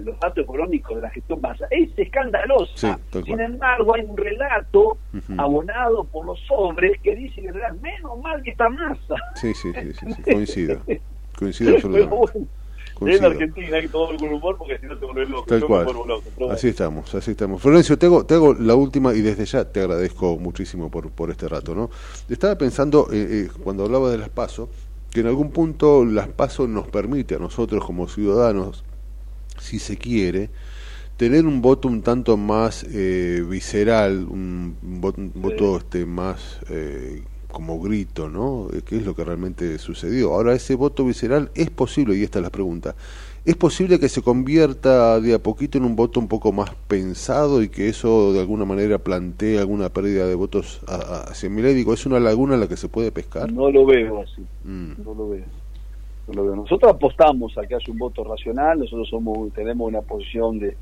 los datos económicos de la gestión Massa, es escandalosa. Sin embargo, hay un relato abonado por los hombres que dice que menos mal que está Massa. Sí, sí, sí, sí, coincido. Coincido absolutamente. En Argentina hay todo el humor porque si no te vuelves loco. Tal cual. así estamos, así estamos. Florencio, te hago, te hago la última y desde ya te agradezco muchísimo por, por este rato. ¿no? Estaba pensando, eh, eh, cuando hablaba de las PASO, que en algún punto las PASO nos permite a nosotros como ciudadanos, si se quiere, tener un voto un tanto más eh, visceral, un, voto, este, más como grito, ¿no? ¿Qué es lo que realmente sucedió? Ahora, ese voto visceral es posible, y esta es la pregunta, ¿es posible que se convierta de a poquito en un voto un poco más pensado y que eso de alguna manera plantee alguna pérdida de votos hacia mi Digo, ¿es una laguna en la que se puede pescar? No lo veo así, mm. no lo veo. No lo veo. Nosotros apostamos a que haya un voto racional, nosotros somos tenemos una posición de,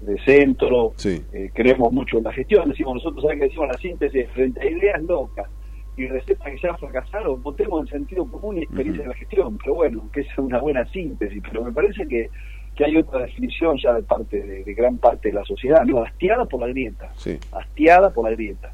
de centro, Sí. eh, creemos mucho en la gestión, decimos nosotros, ¿sabes que decimos la síntesis frente a ideas locas y recetas que ya fracasaron? Votemos en sentido común y experiencia de la gestión, pero bueno, que es una buena síntesis, pero me parece que, que hay otra definición ya de parte de, de gran parte de la sociedad, no, hastiada por la grieta, Sí. hastiada por la grieta,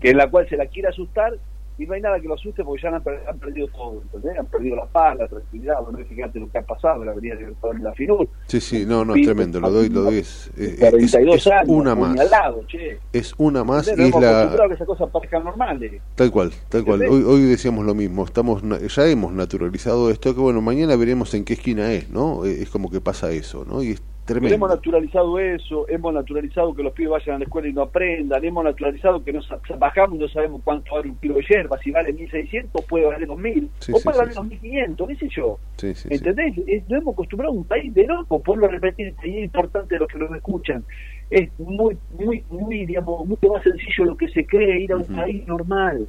que en la cual se la quiere asustar y no hay nada que lo asuste porque ya han, per- han perdido todo, ¿entendés? Han perdido la paz, la tranquilidad, bueno, fíjate lo que ha pasado en la Avenida Libertador y la FINUR, Sí, sí, no, no, es tremendo, lo doy, lo doy, es, es- es- 42 es años, una más, apuñalado, che. es una más y es la, que esas cosas parezcan normales. Tal cual, tal cual. Hoy, hoy decíamos lo mismo, estamos ya hemos naturalizado esto, que bueno, mañana veremos en qué esquina es, ¿no? Eh, Es como que pasa eso, ¿no? Y es tremendo. hemos naturalizado eso, hemos naturalizado que los pibes vayan a la escuela y no aprendan, hemos naturalizado que nos bajamos y no sabemos cuánto vale un kilo de hierba, si vale 1.600 puede valer 2.000, Sí, o puede sí, valer sí. 2.500, qué sé yo. Sí. ¿Entendés? Es- Nos hemos acostumbrado a un país de locos, por lo repetir, y es importante los que nos escuchan. Es muy, muy, muy, digamos, mucho más sencillo lo que se cree ir a un país normal,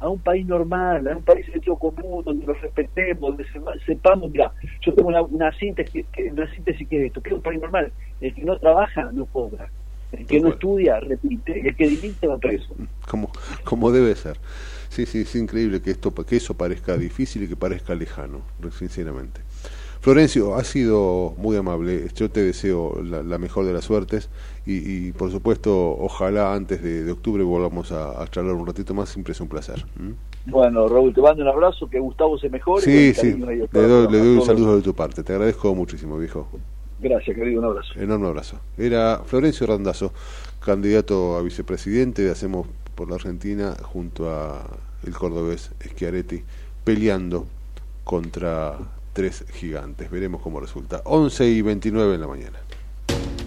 a un país normal, a un país de sentido común, donde nos respetemos, donde se- sepamos, mira, yo tengo una, una síntesis, que, una síntesis que es esto, que es un país normal, el que no trabaja no cobra, el que no estudia repite, el que dimite va preso. como, como debe ser. Sí, sí, es increíble que esto que eso parezca difícil y que parezca lejano, sinceramente. Florencio, ha sido muy amable. Yo te deseo la, la mejor de las suertes y, y, por supuesto, ojalá antes de, de octubre volvamos a, a charlar un ratito más. Siempre es un placer. ¿Mm? Bueno, Raúl, te mando un abrazo, que Gustavo se mejore. Sí, sí, le doy, le a doy un saludo de tu parte. Te agradezco muchísimo, viejo. Gracias, querido, un abrazo. Enorme abrazo. Era Florencio Randazzo, candidato a vicepresidente de Hacemos por la Argentina junto a el cordobés Schiaretti, peleando contra tres gigantes. Veremos cómo resulta. 11 y 29 en la mañana.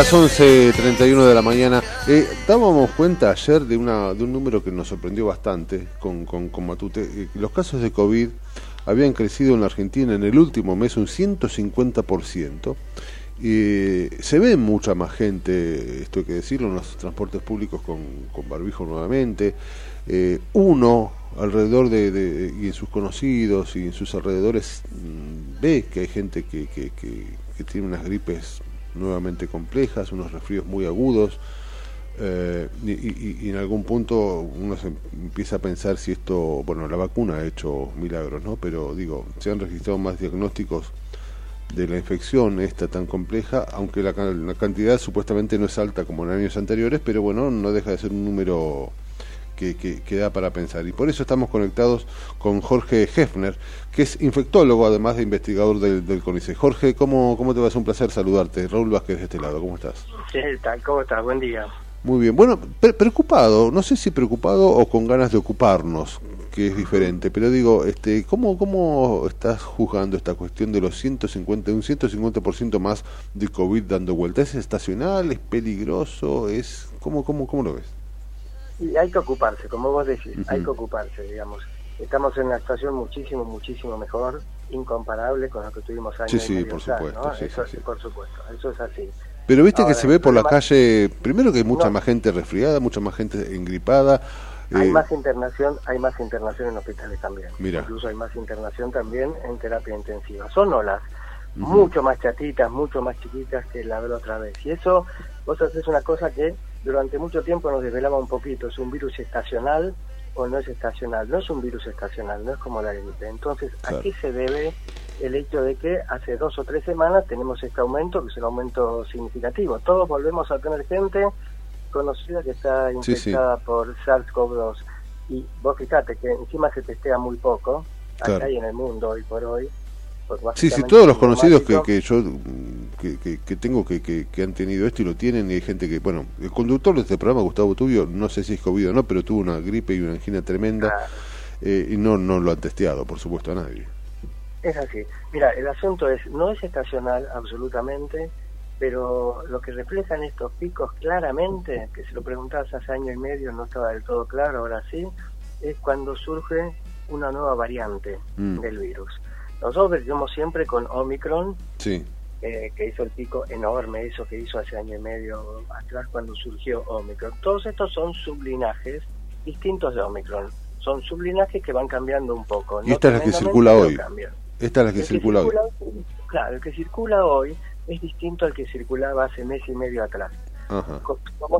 Las 11.31 de la mañana. Eh, dábamos cuenta ayer de, una, de un número que nos sorprendió bastante con, con, con Matute. Eh, los casos de COVID habían crecido en la Argentina en el último mes un 150%. Y se ve mucha más gente, esto hay que decirlo, en los transportes públicos con, con barbijo nuevamente. Eh, uno alrededor de, y en sus conocidos y en sus alrededores mm, ve que hay gente que, que tiene unas gripes nuevamente complejas, unos resfríos muy agudos. eh, y, y- y en algún punto uno se empieza a pensar si esto, bueno, la vacuna ha hecho milagros, ¿no? Pero digo, se han registrado más diagnósticos de la infección esta tan compleja, aunque la, la cantidad supuestamente no es alta como en años anteriores, pero bueno, no deja de ser un número que, que, da para pensar. Y por eso estamos conectados con Jorge Hefner, que es infectólogo, además de investigador del, del CONICET. Jorge, ¿cómo, ¿cómo te va? Es un placer saludarte. Raúl Vázquez de este lado, ¿cómo estás? ¿Qué tal? ¿Cómo estás? Buen día. Muy bien. Bueno, preocupado, no sé si preocupado o con ganas de ocuparnos, que es diferente, pero digo, este, ¿cómo, cómo estás juzgando esta cuestión de los 150, un 150% más de COVID dando vuelta? ¿Es estacional? ¿Es peligroso? ¿Es cómo, cómo, cómo lo ves? Y hay que ocuparse, como vos decís, hay que ocuparse, digamos. Estamos en una situación muchísimo, muchísimo mejor, incomparable con lo que tuvimos años sí, sí, por supuesto, sí, eso, por supuesto, eso es así. Pero viste que se ve por la calle, primero que hay mucha más gente resfriada, mucha más gente engripada. Hay eh, más internación, hay más internación en hospitales también. Incluso hay más internación también en terapia intensiva. Son olas, mucho más chatitas, mucho más chiquitas que la de la otra vez. Y eso, vos haces una cosa que durante mucho tiempo nos desvelaba un poquito. Es un virus estacional o no es estacional. No es un virus estacional, no es como la gripe. Entonces, ¿a qué se debe el hecho de que hace dos o tres semanas tenemos este aumento, que es un aumento significativo. Todos volvemos a tener gente conocida que está infectada por SARS-CoV-2. Y vos fíjate que encima se testea muy poco, acá y en el mundo hoy por hoy. Sí, sí, todos los conocidos que, que yo que, que, tengo que, que, han tenido esto y lo tienen, y hay gente que, bueno, el conductor de este programa, Gustavo Tubio, no sé si es COVID o no, pero tuvo una gripe y una angina tremenda eh, y no, no lo han testeado, por supuesto, a nadie. Es así. Mira, el asunto es, no es estacional absolutamente, pero lo que reflejan estos picos claramente, que si lo preguntabas hace año y medio no estaba del todo claro, ahora sí, es cuando surge una nueva variante mm. del virus. Nosotros vivimos siempre con Omicron, sí. eh, que hizo el pico enorme, eso que hizo hace año y medio atrás cuando surgió Omicron. Todos estos son sublinajes distintos de Omicron. Son sublinajes que van cambiando un poco. Y esta es la que circula hoy. Esta es la que, circula, hoy. Claro, el que circula hoy es distinto al que circulaba hace mes y medio atrás. Ajá.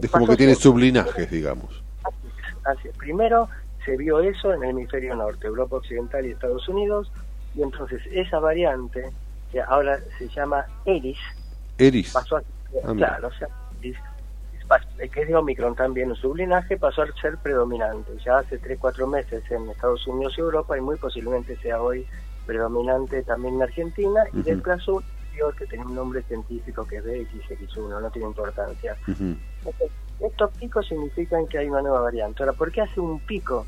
es como que tiene sublinajes, digamos. Así es. Primero se vio eso en el hemisferio norte, Europa Occidental y Estados Unidos, y entonces esa variante, que ahora se llama ERIS, ERIS. pasó a ah, claro, o sea, que es de Omicron también, su sublinaje pasó a ser predominante. Ya hace 3-4 meses en Estados Unidos y Europa y muy posiblemente sea hoy predominante también en Argentina y del caso que tiene un nombre científico que es BXX1, no tiene importancia. estos picos significan que hay una nueva variante. Ahora, ¿por qué hace un pico?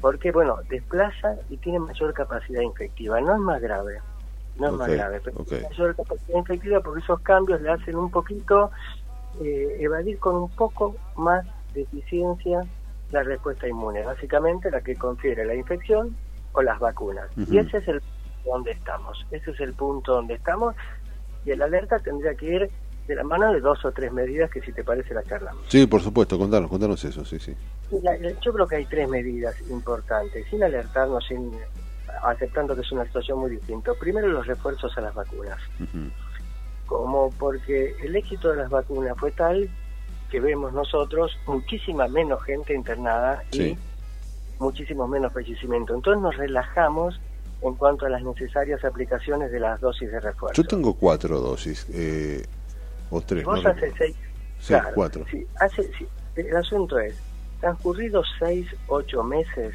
Porque, bueno, desplaza y tiene mayor capacidad infectiva. No es más grave, no es más grave, pero tiene mayor capacidad infectiva porque esos cambios le hacen un poquito eh, evadir con un poco más de eficiencia la respuesta inmune, básicamente la que confiere la infección o las vacunas. Y ese es el punto donde estamos, ese es el punto donde estamos y el alerta tendría que ir de la mano de dos o tres medidas que si te parece la charlamos. Sí, por supuesto, contanos, contanos eso, sí, sí. yo creo que hay tres medidas importantes, sin alertarnos, sin aceptando que es una situación muy distinta. Primero, los refuerzos a las vacunas. Como porque el éxito de las vacunas fue tal que vemos nosotros muchísima menos gente internada y muchísimo menos fallecimiento. Entonces nos relajamos en cuanto a las necesarias aplicaciones de las dosis de refuerzo. Yo tengo cuatro dosis, eh, o tres. Vos hace seis. Sí, cuatro. Sí, hace, el asunto es, transcurridos seis, ocho meses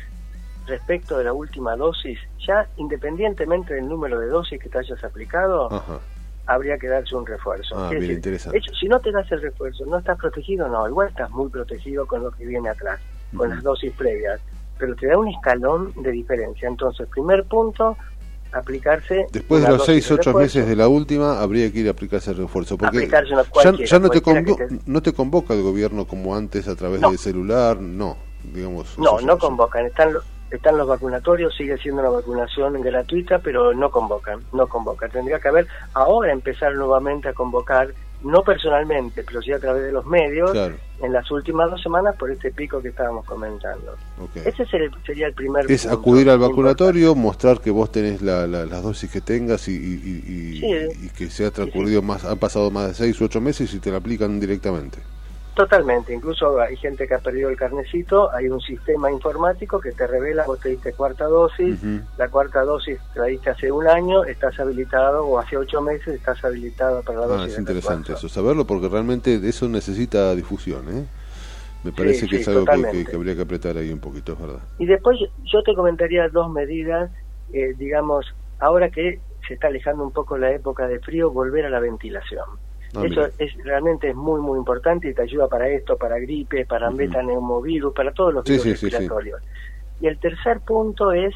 respecto de la última dosis, ya independientemente del número de dosis que te hayas aplicado, habría que darse un refuerzo. Ah, bien interesante. si no te das el refuerzo, ¿no estás protegido? No, igual estás muy protegido con lo que viene atrás, con las dosis previas pero te da un escalón de diferencia. Entonces, primer punto, aplicarse... Después de los 6, 8 meses de la última, habría que ir a aplicarse el refuerzo. Porque ya, ya no, te no te convoca el gobierno como antes a través del celular, no, digamos... No, no convocan, están los están los vacunatorios, sigue siendo una vacunación gratuita, pero no convocan, no convocan. Tendría que haber ahora empezar nuevamente a convocar no personalmente, pero sí a través de los medios, en las últimas dos semanas por este pico que estábamos comentando. Ese sería el primer Es acudir al vacunatorio, mostrar que vos tenés la, las dosis que tengas y, y, que se ha transcurrido más, han pasado más de seis u ocho meses y te la aplican directamente. Totalmente, incluso hay gente que ha perdido el carnecito, hay un sistema informático que te revela, vos te diste cuarta dosis, la cuarta dosis la diste hace un año, estás habilitado, o hace ocho meses estás habilitado para la ah, dosis. Es interesante eso, saberlo porque realmente eso necesita difusión, ¿eh? Me parece Sí, que sí, es algo que, totalmente. que- que habría que apretar ahí un poquito, es verdad. Y después yo te comentaría dos medidas, eh, digamos, ahora que se está alejando un poco la época de frío, volver a la ventilación. Ah, Eso es realmente es muy muy importante y te ayuda para esto, para gripe, para metaneumovirus, para todos los virus sí, sí, sí. respiratorios. Y el tercer punto es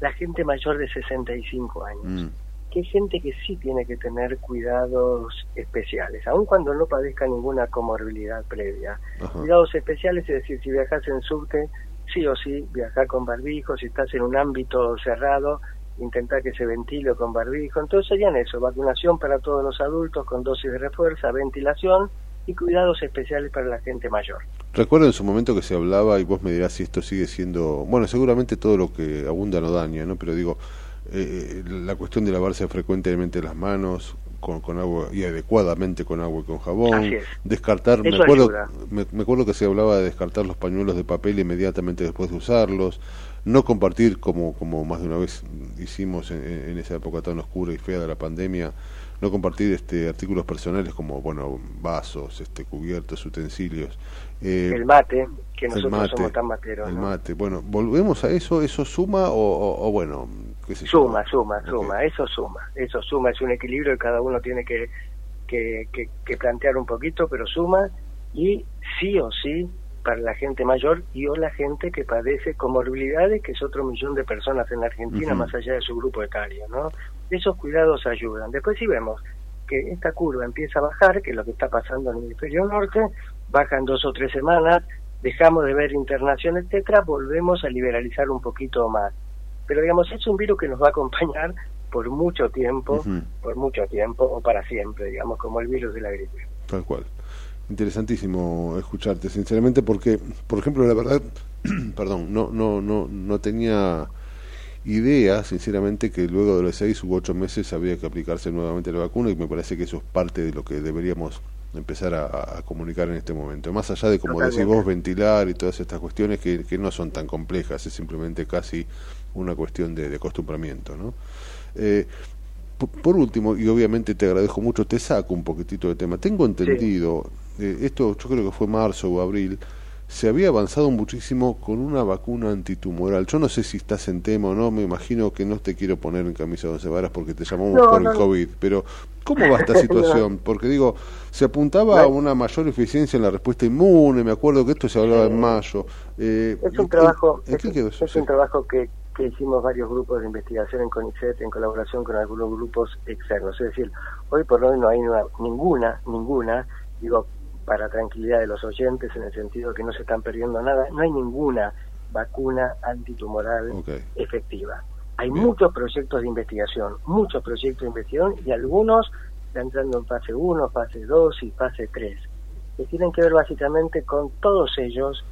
la gente mayor de 65 años, Mm. que es gente que sí tiene que tener cuidados especiales, aun cuando no padezca ninguna comorbilidad previa. Ajá. Cuidados especiales, es decir, si viajas en subte, sí o sí, viajar con barbijo, si estás en un ámbito cerrado, intentar que se ventile con barbijo. Entonces serían eso, vacunación para todos los adultos con dosis de refuerzo, ventilación y cuidados especiales para la gente mayor. Recuerdo en su momento que se hablaba, y vos me dirás si esto sigue siendo, bueno, seguramente todo lo que abunda no daña, ¿no? Pero digo, eh, la cuestión de lavarse frecuentemente las manos con, con agua y adecuadamente con agua y con jabón, descartar, me acuerdo, me acuerdo que se hablaba de descartar los pañuelos de papel inmediatamente después de usarlos, no compartir como, como más de una vez hicimos en, en esa época tan oscura y fea de la pandemia, no compartir este artículos personales como bueno vasos, este cubiertos, utensilios. Eh, el mate, que nosotros mate, somos tan materos. el ¿no? mate. Bueno, volvemos a eso. ¿Eso suma o, o- o bueno, qué sé yo? Suma, suma, suma, eso suma, eso suma, es un equilibrio que cada uno tiene que, que, que- que plantear un poquito, pero suma y sí o sí para la gente mayor y o la gente que padece comorbilidades, que es otro millón de personas en la Argentina, más allá de su grupo etario, ¿no? Esos cuidados ayudan. Después si vemos que esta curva empieza a bajar, que es lo que está pasando en el hemisferio norte, bajan dos o tres semanas, dejamos de ver internación, etcétera, volvemos a liberalizar un poquito más. Pero digamos, es un virus que nos va a acompañar por mucho tiempo, por mucho tiempo o para siempre, digamos, como el virus de la gripe. Tal cual. Interesantísimo escucharte, sinceramente, porque, por ejemplo, la verdad, perdón, no, no, no, no tenía idea, sinceramente, que luego de los seis u ocho meses había que aplicarse nuevamente la vacuna y me parece que eso es parte de lo que deberíamos empezar a, a comunicar en este momento. Más allá de, como decís vos, ventilar y todas estas cuestiones que, que no son tan complejas, es simplemente casi una cuestión de, de acostumbramiento, ¿no? Eh, Por último, y obviamente te agradezco mucho, te saco un poquitito de tema. Tengo entendido, eh, esto yo creo que fue marzo o abril, se había avanzado muchísimo con una vacuna antitumoral. Yo no sé si estás en tema o no, me imagino que no te quiero poner en camisa de once varas porque te llamamos No, por no, el. COVID, pero ¿cómo va esta situación? Porque digo, se apuntaba a una mayor eficiencia en la respuesta inmune, me acuerdo que esto se hablaba en mayo. Eh, Es un ¿en- trabajo, ¿En, qué es, eso? es un trabajo que, que hicimos varios grupos de investigación en CONICET en colaboración con algunos grupos externos. Es decir, hoy por hoy no hay una- ninguna, ninguna, digo, para tranquilidad de los oyentes, en el sentido que no se están perdiendo nada, no hay ninguna vacuna antitumoral efectiva. Hay muchos proyectos de investigación, muchos proyectos de investigación y algunos están entrando en fase 1, fase 2 y fase 3, que tienen que ver básicamente con todos ellos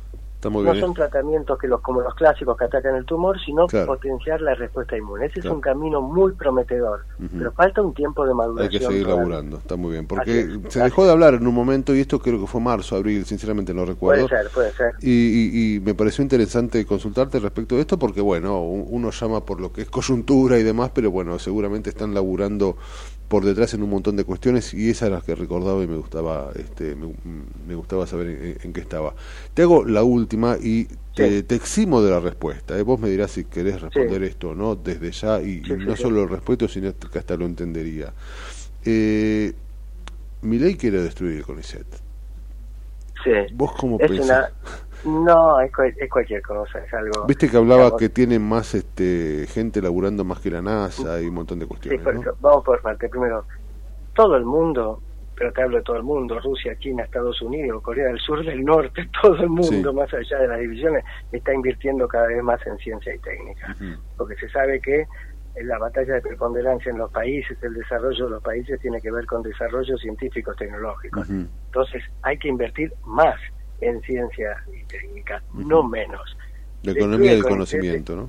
muy no bien. son tratamientos que los como los clásicos que atacan el tumor, sino Claro. potenciar la respuesta inmune. Ese Claro. es un camino muy prometedor, pero falta un tiempo de Hay maduración. que seguir todavía. laburando, está muy bien. Porque es, se dejó de hablar en un momento, y esto creo que fue marzo, abril, sinceramente no recuerdo. Puede ser, puede ser. Y, y- y me pareció interesante consultarte respecto de esto, porque bueno, un- uno llama por lo que es coyuntura y demás, pero bueno, seguramente están laburando por detrás en un montón de cuestiones y esas las que recordaba y me gustaba este me, me gustaba saber en, en qué estaba. Te hago la última y te, te eximo de la respuesta. ¿eh? Vos me dirás si querés responder esto o no desde ya y, Sí, no solo el respeto, sino que hasta lo entendería. Eh, mi ley quiere destruir el CONICET. Sí. ¿Vos cómo Es pensás? una- No, es, es cualquier cosa, es algo... Viste que hablaba digamos, que tienen más este gente laburando más que la NASA y un montón de sí, cuestiones, por ¿no? vamos por parte. Primero, todo el mundo, pero te hablo de todo el mundo, Rusia, China, Estados Unidos, Corea del Sur, del Norte, todo el mundo, Sí. más allá de las divisiones, está invirtiendo cada vez más en ciencia y técnica. porque se sabe que la batalla de preponderancia en los países, el desarrollo de los países tiene que ver con desarrollos científicos tecnológicos. Entonces hay que invertir más en ciencia y técnica, no menos. La economía del el conocimiento, ¿no?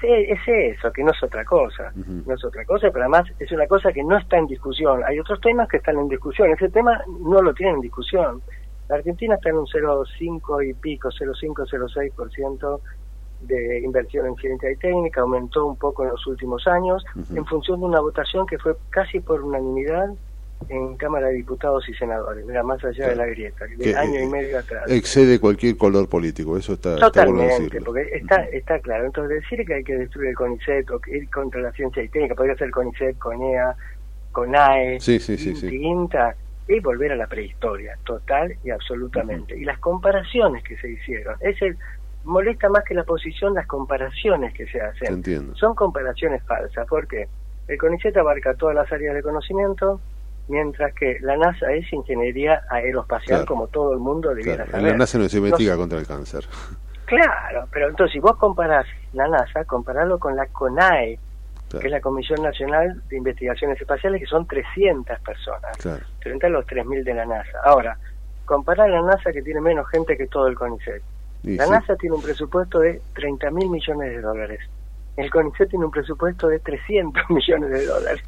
Sí, es eso, que no es otra cosa, no es otra cosa, pero además es una cosa que no está en discusión. Hay otros temas que están en discusión, ese tema no lo tienen en discusión. La Argentina está en un 0,5 y pico, 0,5, 0,6% de inversión en ciencia y técnica, aumentó un poco en los últimos años, en función de una votación que fue casi por unanimidad en Cámara de Diputados y Senadores, mira, más allá de la grieta, de año y medio atrás. Excede cualquier color político, eso está, Totalmente, porque está, está claro. Entonces, decir que hay que destruir el CONICET o ir contra la ciencia y técnica, podría ser CONICET, CONEA, CONAE, sí, sí, sí, y volver a la prehistoria, total y absolutamente. Y las comparaciones que se hicieron, es el molesta más que la posición las comparaciones que se hacen. Son comparaciones falsas, porque el CONICET abarca todas las áreas de conocimiento, mientras que la NASA es ingeniería aeroespacial como todo el mundo debiera saber. La NASA no se investiga contra el cáncer. Claro, pero entonces si vos comparás la NASA, comparalo con la CONAE, que es la Comisión Nacional de Investigaciones Espaciales, que son 300 personas, frente a los 3.000 de la NASA. Ahora, comparar la NASA que tiene menos gente que todo el CONICET. la NASA tiene un presupuesto de 30 mil millones de dólares el CONICET tiene un presupuesto de 300 millones de dólares.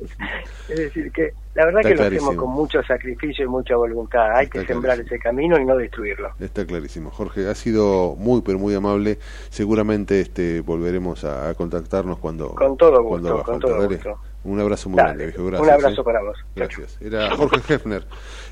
es decir, que la verdad que lo hacemos con mucho sacrificio y mucha voluntad. Hay que sembrar ese camino y no destruirlo. Está clarísimo. Jorge, ha sido muy, pero muy amable. Seguramente este volveremos a, contactarnos cuando... Con todo gusto, con todo gusto. Un abrazo muy grande, viejo. Gracias. Un abrazo ¿eh? para vos. Gracias. Era Jorge Hefner,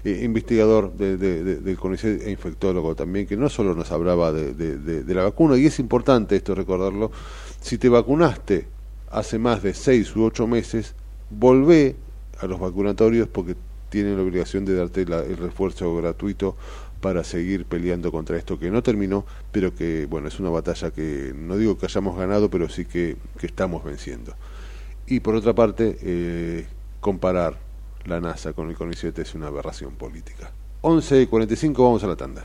eh, investigador de, del CONICET e infectólogo también, que no solo nos hablaba de, de la vacuna, y es importante esto recordarlo, si te vacunaste hace más de seis u ocho meses, volvé a los vacunatorios porque tienen la obligación de darte el refuerzo gratuito para seguir peleando contra esto que no terminó, pero que, bueno, es una batalla que no digo que hayamos ganado, pero sí que, estamos venciendo. Y por otra parte, eh, comparar la NASA con el CONICET es una aberración política. 11.45, vamos a la tanda.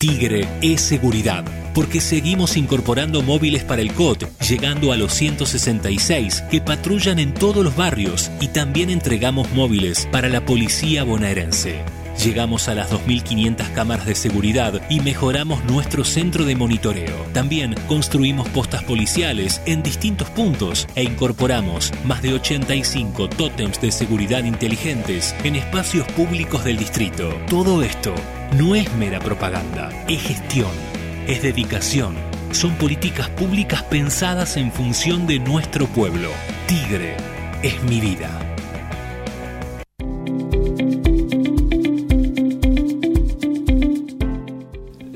Tigre es seguridad, porque seguimos incorporando móviles para el COT, llegando a los 166 que patrullan en todos los barrios y también entregamos móviles para la policía bonaerense. Llegamos a las 2.500 cámaras de seguridad y mejoramos nuestro centro de monitoreo. También construimos postas policiales en distintos puntos e incorporamos más de 85 tótems de seguridad inteligentes en espacios públicos del distrito. Todo esto no es mera propaganda, es gestión, es dedicación, son políticas públicas pensadas en función de nuestro pueblo. Tigre es mi vida.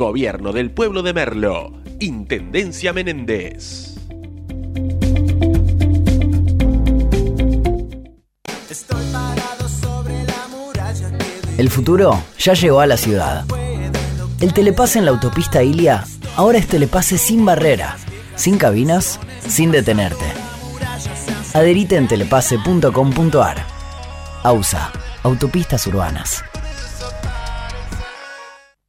Gobierno del Pueblo de Merlo, Intendencia Menéndez. El futuro ya llegó a la ciudad. El telepase en la autopista Ilia ahora es telepase sin barrera, sin cabinas, sin detenerte. Adherite en telepase.com.ar. AUSA, Autopistas Urbanas.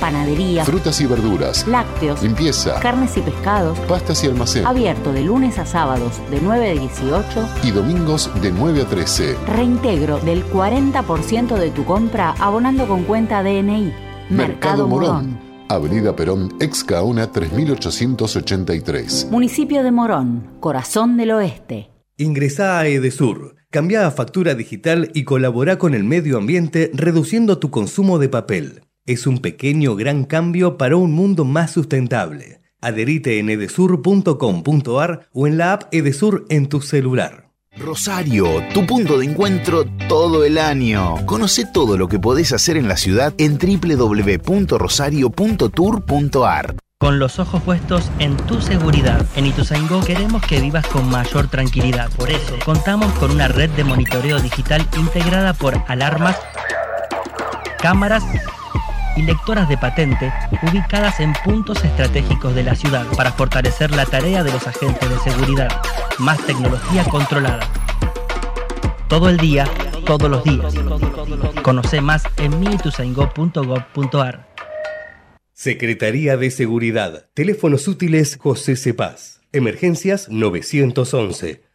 Panadería, Frutas y verduras, lácteos, limpieza, carnes y pescados. pastas y almacén. Abierto de lunes a sábados de 9 a 18. Y domingos de 9 a 13. Reintegro del 40% de tu compra abonando con cuenta DNI. Mercado Morón. Avenida Perón, ex Caona 3883. Municipio de Morón, corazón del oeste. Ingresá a Edesur, cambia a factura digital y colabora con el medio ambiente reduciendo tu consumo de papel. Es un pequeño gran cambio para un mundo más sustentable. Adherite en edesur.com.ar o en la app Edesur en tu celular. Rosario, tu punto de encuentro todo el año. Conoce todo lo que podés hacer en la ciudad en www.rosario.tour.ar. Con los ojos puestos en tu seguridad. En Ituzaingó queremos que vivas con mayor tranquilidad. Por eso, contamos con una red de monitoreo digital integrada por alarmas, cámaras y lectoras de patente ubicadas en puntos estratégicos de la ciudad para fortalecer la tarea de los agentes de seguridad. Más tecnología controlada. Todo el día, todos los días. Conoce más en minituzaingó.gov.ar. Secretaría de Seguridad. Teléfonos útiles José Cepaz. Emergencias 911.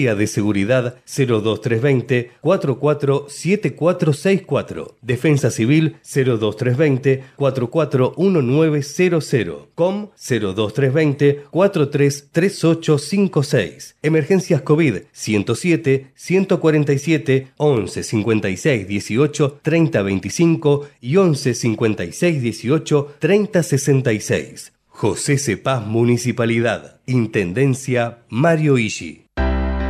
de Seguridad 02320 447464. Defensa Civil 02320 441900. COM 02320 433856. Emergencias COVID 107 147 11 56 18 30 25 y 11 56 18 30 66. José Cepaz Municipalidad. Intendencia Mario Ishi.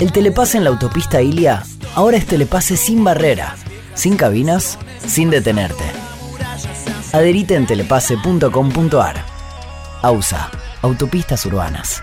El telepase en la autopista Ilia ahora es telepase sin barrera, sin cabinas, sin detenerte. Adherite en telepase.com.ar. AUSA, Autopistas Urbanas.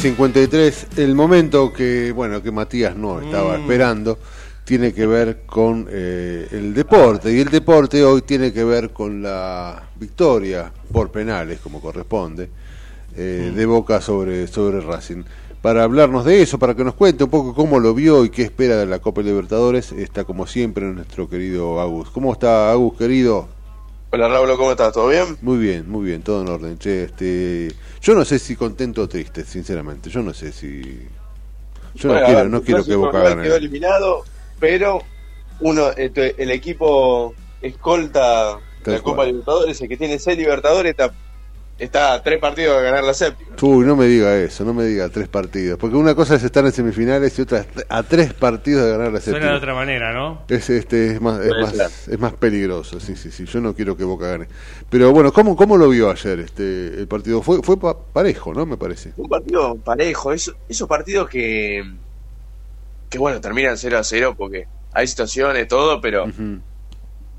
53. El momento que, bueno, que Matías no estaba Mm. esperando tiene que ver con eh, el deporte. Y el deporte hoy tiene que ver con la victoria por penales, como corresponde, eh, de Boca sobre, sobre Racing. Para hablarnos de eso, para que nos cuente un poco cómo lo vio y qué espera de la Copa Libertadores, está como siempre nuestro querido Agus. ¿Cómo está Agus, querido? Hola Raúl, ¿cómo estás? ¿Todo bien? Muy bien, muy bien, todo en orden. Che, este, yo no sé si contento o triste, sinceramente. Yo no sé si. Yo no quiero, no quiero que Boca gane. quedó eliminado, pero uno, este, el equipo escolta Tal de la Copa cual. Libertadores, el que tiene seis Libertadores, está, está a tres partidos de ganar la séptima. Uy, no me diga eso, no me diga tres partidos. Porque una cosa es estar en semifinales y otra es a tres partidos de ganar la Suena séptima. de otra manera, ¿no? Es, este, es, más, es, más, es más peligroso, sí, sí, sí. Yo no quiero que Boca gane. Pero bueno, ¿cómo, cómo lo vio ayer este el partido? Fue, fue pa- parejo, ¿no? Me parece. Un partido parejo, esos, esos partidos que, que bueno, terminan 0 a 0 porque hay situaciones, todo, pero,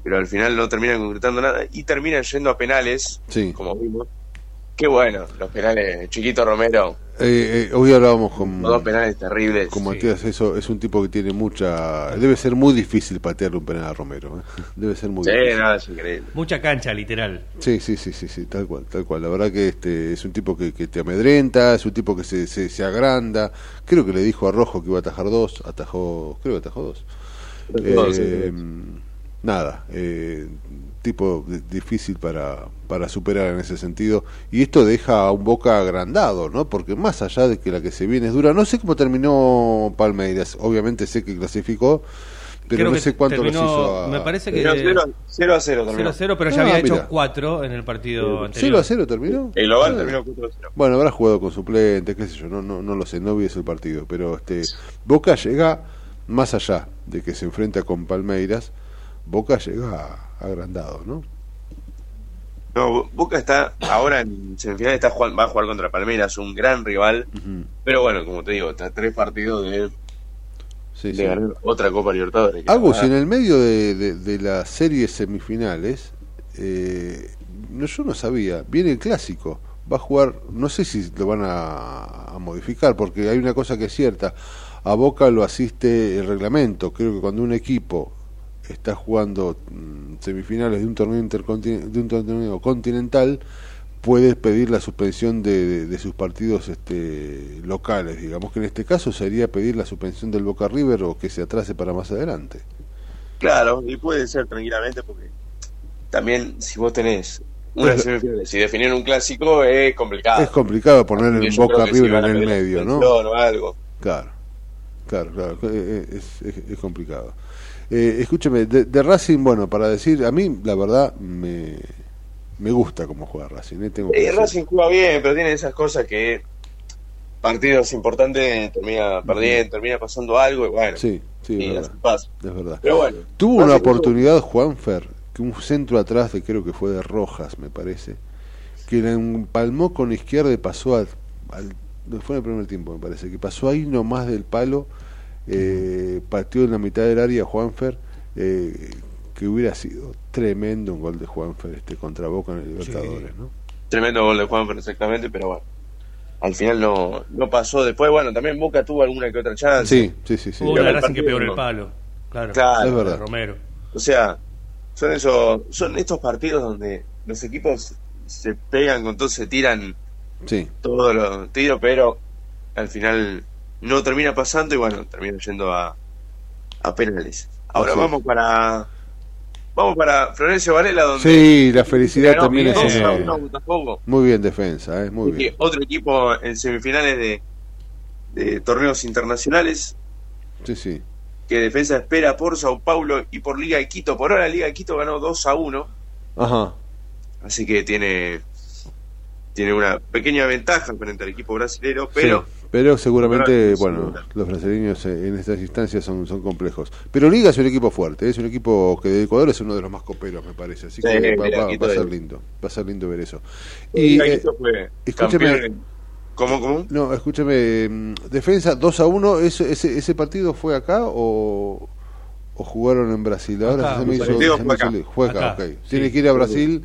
pero al final no terminan concretando nada y terminan yendo a penales, Sí. como vimos. Qué bueno, los penales, Chiquito Romero, Eh, eh, hoy hablábamos con, dos penales terribles. con Matías, eso es un tipo que tiene mucha... Debe ser muy difícil patearle un penal a Romero. ¿eh? Debe ser muy Sí, difícil. no, es increíble. Mucha cancha, literal. Sí, sí, sí, sí, sí, tal cual, tal cual. La verdad que este es un tipo que, que te amedrenta, es un tipo que se, se, se agranda. Creo que le dijo a Rojo que iba a atajar dos, atajó, creo que atajó dos. Sí, Eh, nada, eh, tipo di- difícil para, para superar en ese sentido. Y esto deja a un Boca agrandado, ¿no? Porque más allá de que la que se viene es dura, no sé cómo terminó Palmeiras. Obviamente sé que clasificó, pero Creo no sé cuánto terminó- los hizo a... Me parece que. 0 a 0 0 a 0, pero ya Ah, había hecho mira. 4 en el partido anterior. 0 a 0 terminó. El global Ah. terminó 4 a 0. Bueno, habrá jugado con suplentes, qué sé yo, no, no, no lo sé, no vi ese partido, pero este Boca llega más allá de que se enfrenta con Palmeiras, Boca llega agrandado, ¿no? No, Boca está ahora en semifinal, está jugando- va a jugar contra Palmeiras, un gran rival. Pero bueno, como te digo, está tres partidos de, Sí, de sí. ganar otra Copa Libertadores. Agus, la en el medio de, de, de las series semifinales, eh, no, yo no sabía, viene el clásico, va a jugar, no sé si lo van a, a modificar, porque hay una cosa que es cierta, a Boca lo asiste el reglamento, creo que cuando un equipo está jugando mm, semifinales de un torneo intercontin- de un torneo continental, puede pedir la suspensión de, de- de sus partidos este, locales, digamos que en este caso sería pedir la suspensión del Boca River o que se atrase para más adelante. Claro, y puede ser tranquilamente porque también si vos tenés una semifinal, si definir un clásico es complicado. Es complicado poner el Boca River en el medio, ¿no? o algo. Claro, claro, claro, es, es- es complicado. Eh, escúcheme, de, de Racing, bueno, para decir, a mí la verdad me, me gusta cómo juega Racing. eh, tengo Eh. Racing juega bien, pero tiene esas cosas que partidos importantes termina perdiendo, termina pasando algo y bueno. Sí, sí, y es verdad. pasa. Es verdad. Pero bueno, Tuvo una tuvo- oportunidad Juanfer, que un centro atrás de creo que fue de Rojas, me parece, que la empalmó con izquierda y pasó al, al- no fue en el primer tiempo, me parece, que pasó ahí nomás del palo, eh, pateó en la mitad del área Juanfer, eh, que hubiera sido tremendo un gol de Juanfer este contra Boca en el Libertadores, ¿no? Tremendo gol de Juan exactamente, pero bueno. Al final no, no pasó. Después, bueno, también Boca tuvo alguna que otra chance. Sí, sí, sí, sí. Hubo una Racing que pegó el palo. Claro. Claro. Es verdad. Romero. O sea, son esos, son estos partidos donde los equipos se pegan con todo, se tiran Sí. todos los tiros, pero al final no termina pasando y bueno, termina yendo a, a penales. Ahora vamos para vamos para Florencio Varela donde Sí, la felicidad ganó también es 2 a enorme. 1 a Botafogo. Muy bien defensa, ¿eh? muy Y bien. otro equipo en semifinales de, de torneos internacionales Sí, sí. que defensa espera por Sao Paulo y por Liga de Quito. Por ahora Liga de Quito ganó 2 a 1, Ajá. así que tiene tiene una pequeña ventaja frente al equipo brasilero, pero Sí, pero seguramente, bueno, los brasileños eh, en estas instancias son, son complejos. Pero Liga es un equipo fuerte, es un equipo que de Ecuador es uno de los más coperos, me parece. Así Sí, que va, mira, va- a ser lindo, va a ser lindo ver eso. Y, de eh, fue escúcheme- ¿Cómo, cómo? no, escúcheme, mm, defensa 2 a 1, ¿ese, ese, ese partido fue acá o, o jugaron en Brasil? Ahora Acá, se me hizo, fue acá. fue acá, Acá, ok. sí. Tiene que ir a Brasil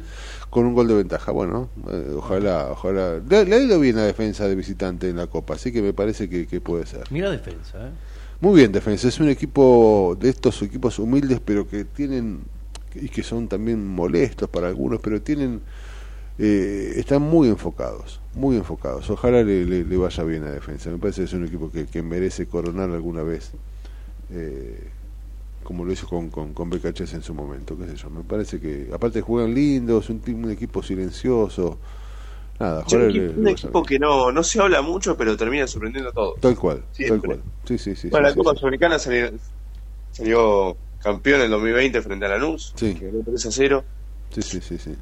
con un gol de ventaja. Bueno, eh, ojalá, ojalá. Le, le ha ido bien la defensa de visitante en la Copa, así que me parece que, que puede ser. Mira defensa, ¿eh? Muy bien, defensa. Es un equipo de estos equipos humildes, pero que tienen y que son también molestos para algunos, pero tienen eh, están muy enfocados, muy enfocados. Ojalá le, le- le vaya bien a defensa. Me parece que es un equipo que, que merece coronar alguna vez, eh, como lo hizo con, con, con BKHS en su momento, qué sé yo. Me parece que, aparte juegan lindos, un, un equipo silencioso. Nada, Sí, un le- un equipo que no, no se habla mucho, pero termina sorprendiendo a todos. Tal cual, tal cual. Sí, sí, sí. bueno, sí, la Copa sí, Sudamericana salió, salió campeón en el 2020 frente a Lanús, Sí. que ganó 3 a 0. sí, sí, sí, sí.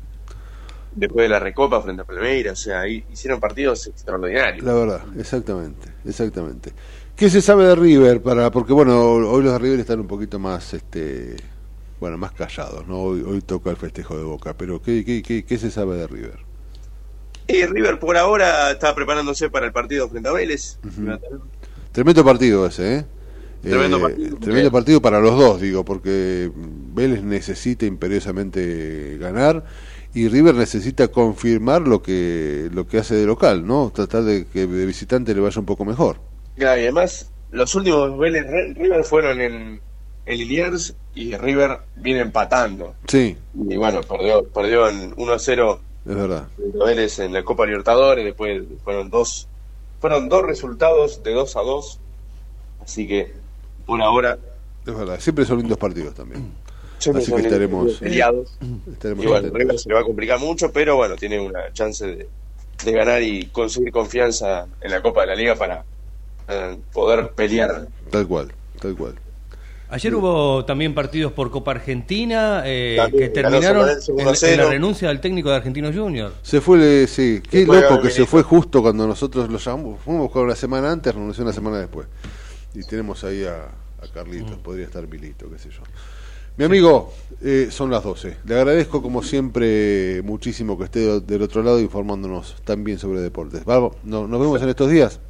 Después de la Recopa frente a Palmeiras, o sea, hicieron partidos extraordinarios. La verdad, exactamente, exactamente. ¿Qué se sabe de River? Para, porque bueno, hoy los de River están un poquito más, este, bueno, más callados, ¿no? Hoy, hoy toca el festejo de Boca, pero ¿qué, qué, qué, qué se sabe de River? Y River por ahora está preparándose para el partido frente a Vélez. Tremendo partido ese, ¿eh? Tremendo Eh, partido. tremendo partido para los dos, digo, porque Vélez necesita imperiosamente ganar y River necesita confirmar lo que lo que hace de local, ¿no? Tratar de que de visitante le vaya un poco mejor. Claro, y además, los últimos Vélez River fueron en, en Liniers y River viene empatando. Sí, Y bueno, perdió, perdió en 1 a 0 es verdad. Vélez en la Copa Libertadores, después fueron dos, fueron dos resultados de 2 a 2. Así que por ahora Es verdad, siempre son lindos partidos también. siempre Así que estaremos peleados. estaremos Y bueno. River se le va a complicar mucho, pero bueno, tiene una chance de, de ganar y conseguir confianza en la Copa de la Liga para eh, poder pelear. Tal cual, tal cual. Ayer hubo también partidos por Copa Argentina eh, También, que terminaron en, 1 a en 0. la renuncia del técnico de Argentinos Junior. Se fue, le- sí, qué loco que se fue justo cuando nosotros lo llamamos. Fuimos a buscar una semana antes, renunció una semana después. Y tenemos ahí a, a Carlitos, podría estar Milito, qué sé yo. Mi amigo, eh, son las 12. Le agradezco como siempre muchísimo que esté del otro lado informándonos también sobre deportes. Vamos, no- nos vemos en estos días.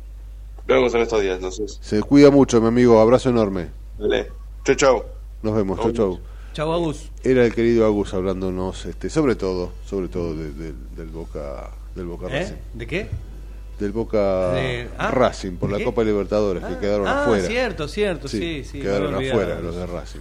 Nos vemos en estos días, entonces. Se cuida mucho, mi amigo. Abrazo enorme. Dale. Chau, chau. Nos vemos. Chau, chau. Chau, Agus. Era el querido Agus hablándonos, este, sobre todo, sobre todo de- de- del Boca, del Boca ¿Eh? Racing. ¿De qué? Del Boca De- ah, Racing por ¿de la qué? Copa Libertadores que quedaron ah, afuera. cierto, cierto, sí, sí. quedaron afuera los de Racing.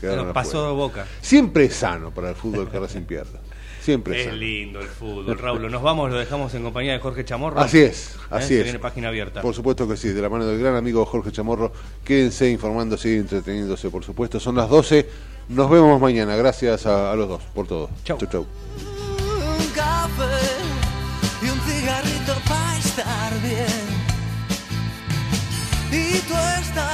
Quedaron Bueno, pasó afuera. Boca. Siempre es sano para el fútbol que Racing pierda. Siempre es sano. lindo el fútbol, Raúl. Nos vamos, lo dejamos en compañía de Jorge Chamorro. Así es, ¿Eh? así Se es. viene página abierta. Por supuesto que sí, de la mano del gran amigo Jorge Chamorro. Quédense informándose y entreteniéndose, por supuesto. Son las 12. Nos vemos mañana. Gracias a, a los dos por todo. Chau, chau. un café y un cigarrito para estar bien. Y tú estás